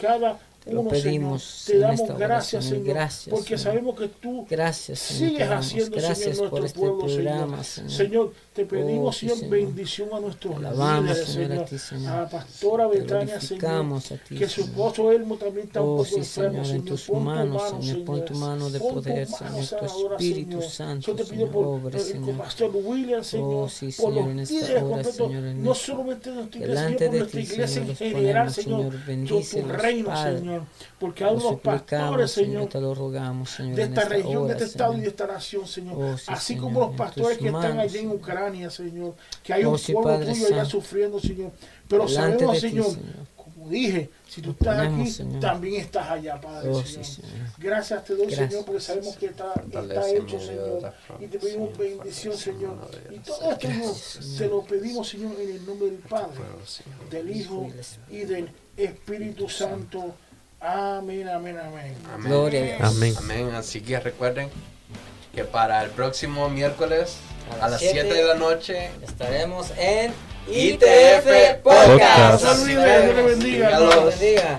Lo pedimos te damos gracias, Señor, gracias, porque sabemos que tú gracias, sigues haciendo, gracias Señor, nuestro por este pueblo, programa, Señor. Señor. te pedimos, oh, Señor, bendición a nuestros líderes, Señor, a, Señor. a la pastora Betania, Señor, que su esposo Elmo también está un oh, poco enfermo, Señor, en tus manos, Señor, pon tu mano de poder, Señor, tu Espíritu Santo, Yo te pido por el pastor William, Señor, por los líderes completos, no solamente de nuestra iglesia, sino por nuestra iglesia en general, Señor, tu reino, Señor, porque hay unos pastores, Señor, te lo rogamos, Señor, de esta, región, de este estado y de esta nación, Señor. Oh, Así como los pastores que están allí en Ucrania, Señor. Que hay oh, un pueblo tuyo allá sufriendo, Señor. Pero sabemos, Señor, como dije, si tú estás aquí, también estás allá, Padre, oh, Señor. Gracias te doy, Señor, porque sabemos que está, está hecho, Señor. Y te pedimos bendición, Señor. Y todo esto te lo pedimos, Señor, en el nombre del Padre, del Hijo y del Espíritu Santo. Amén, amén, amén. Gloria Amén. Amén. Así que recuerden que para el próximo miércoles a, las 7 de la noche estaremos en ITF Podcast. Dios bendiga. Dios bendiga.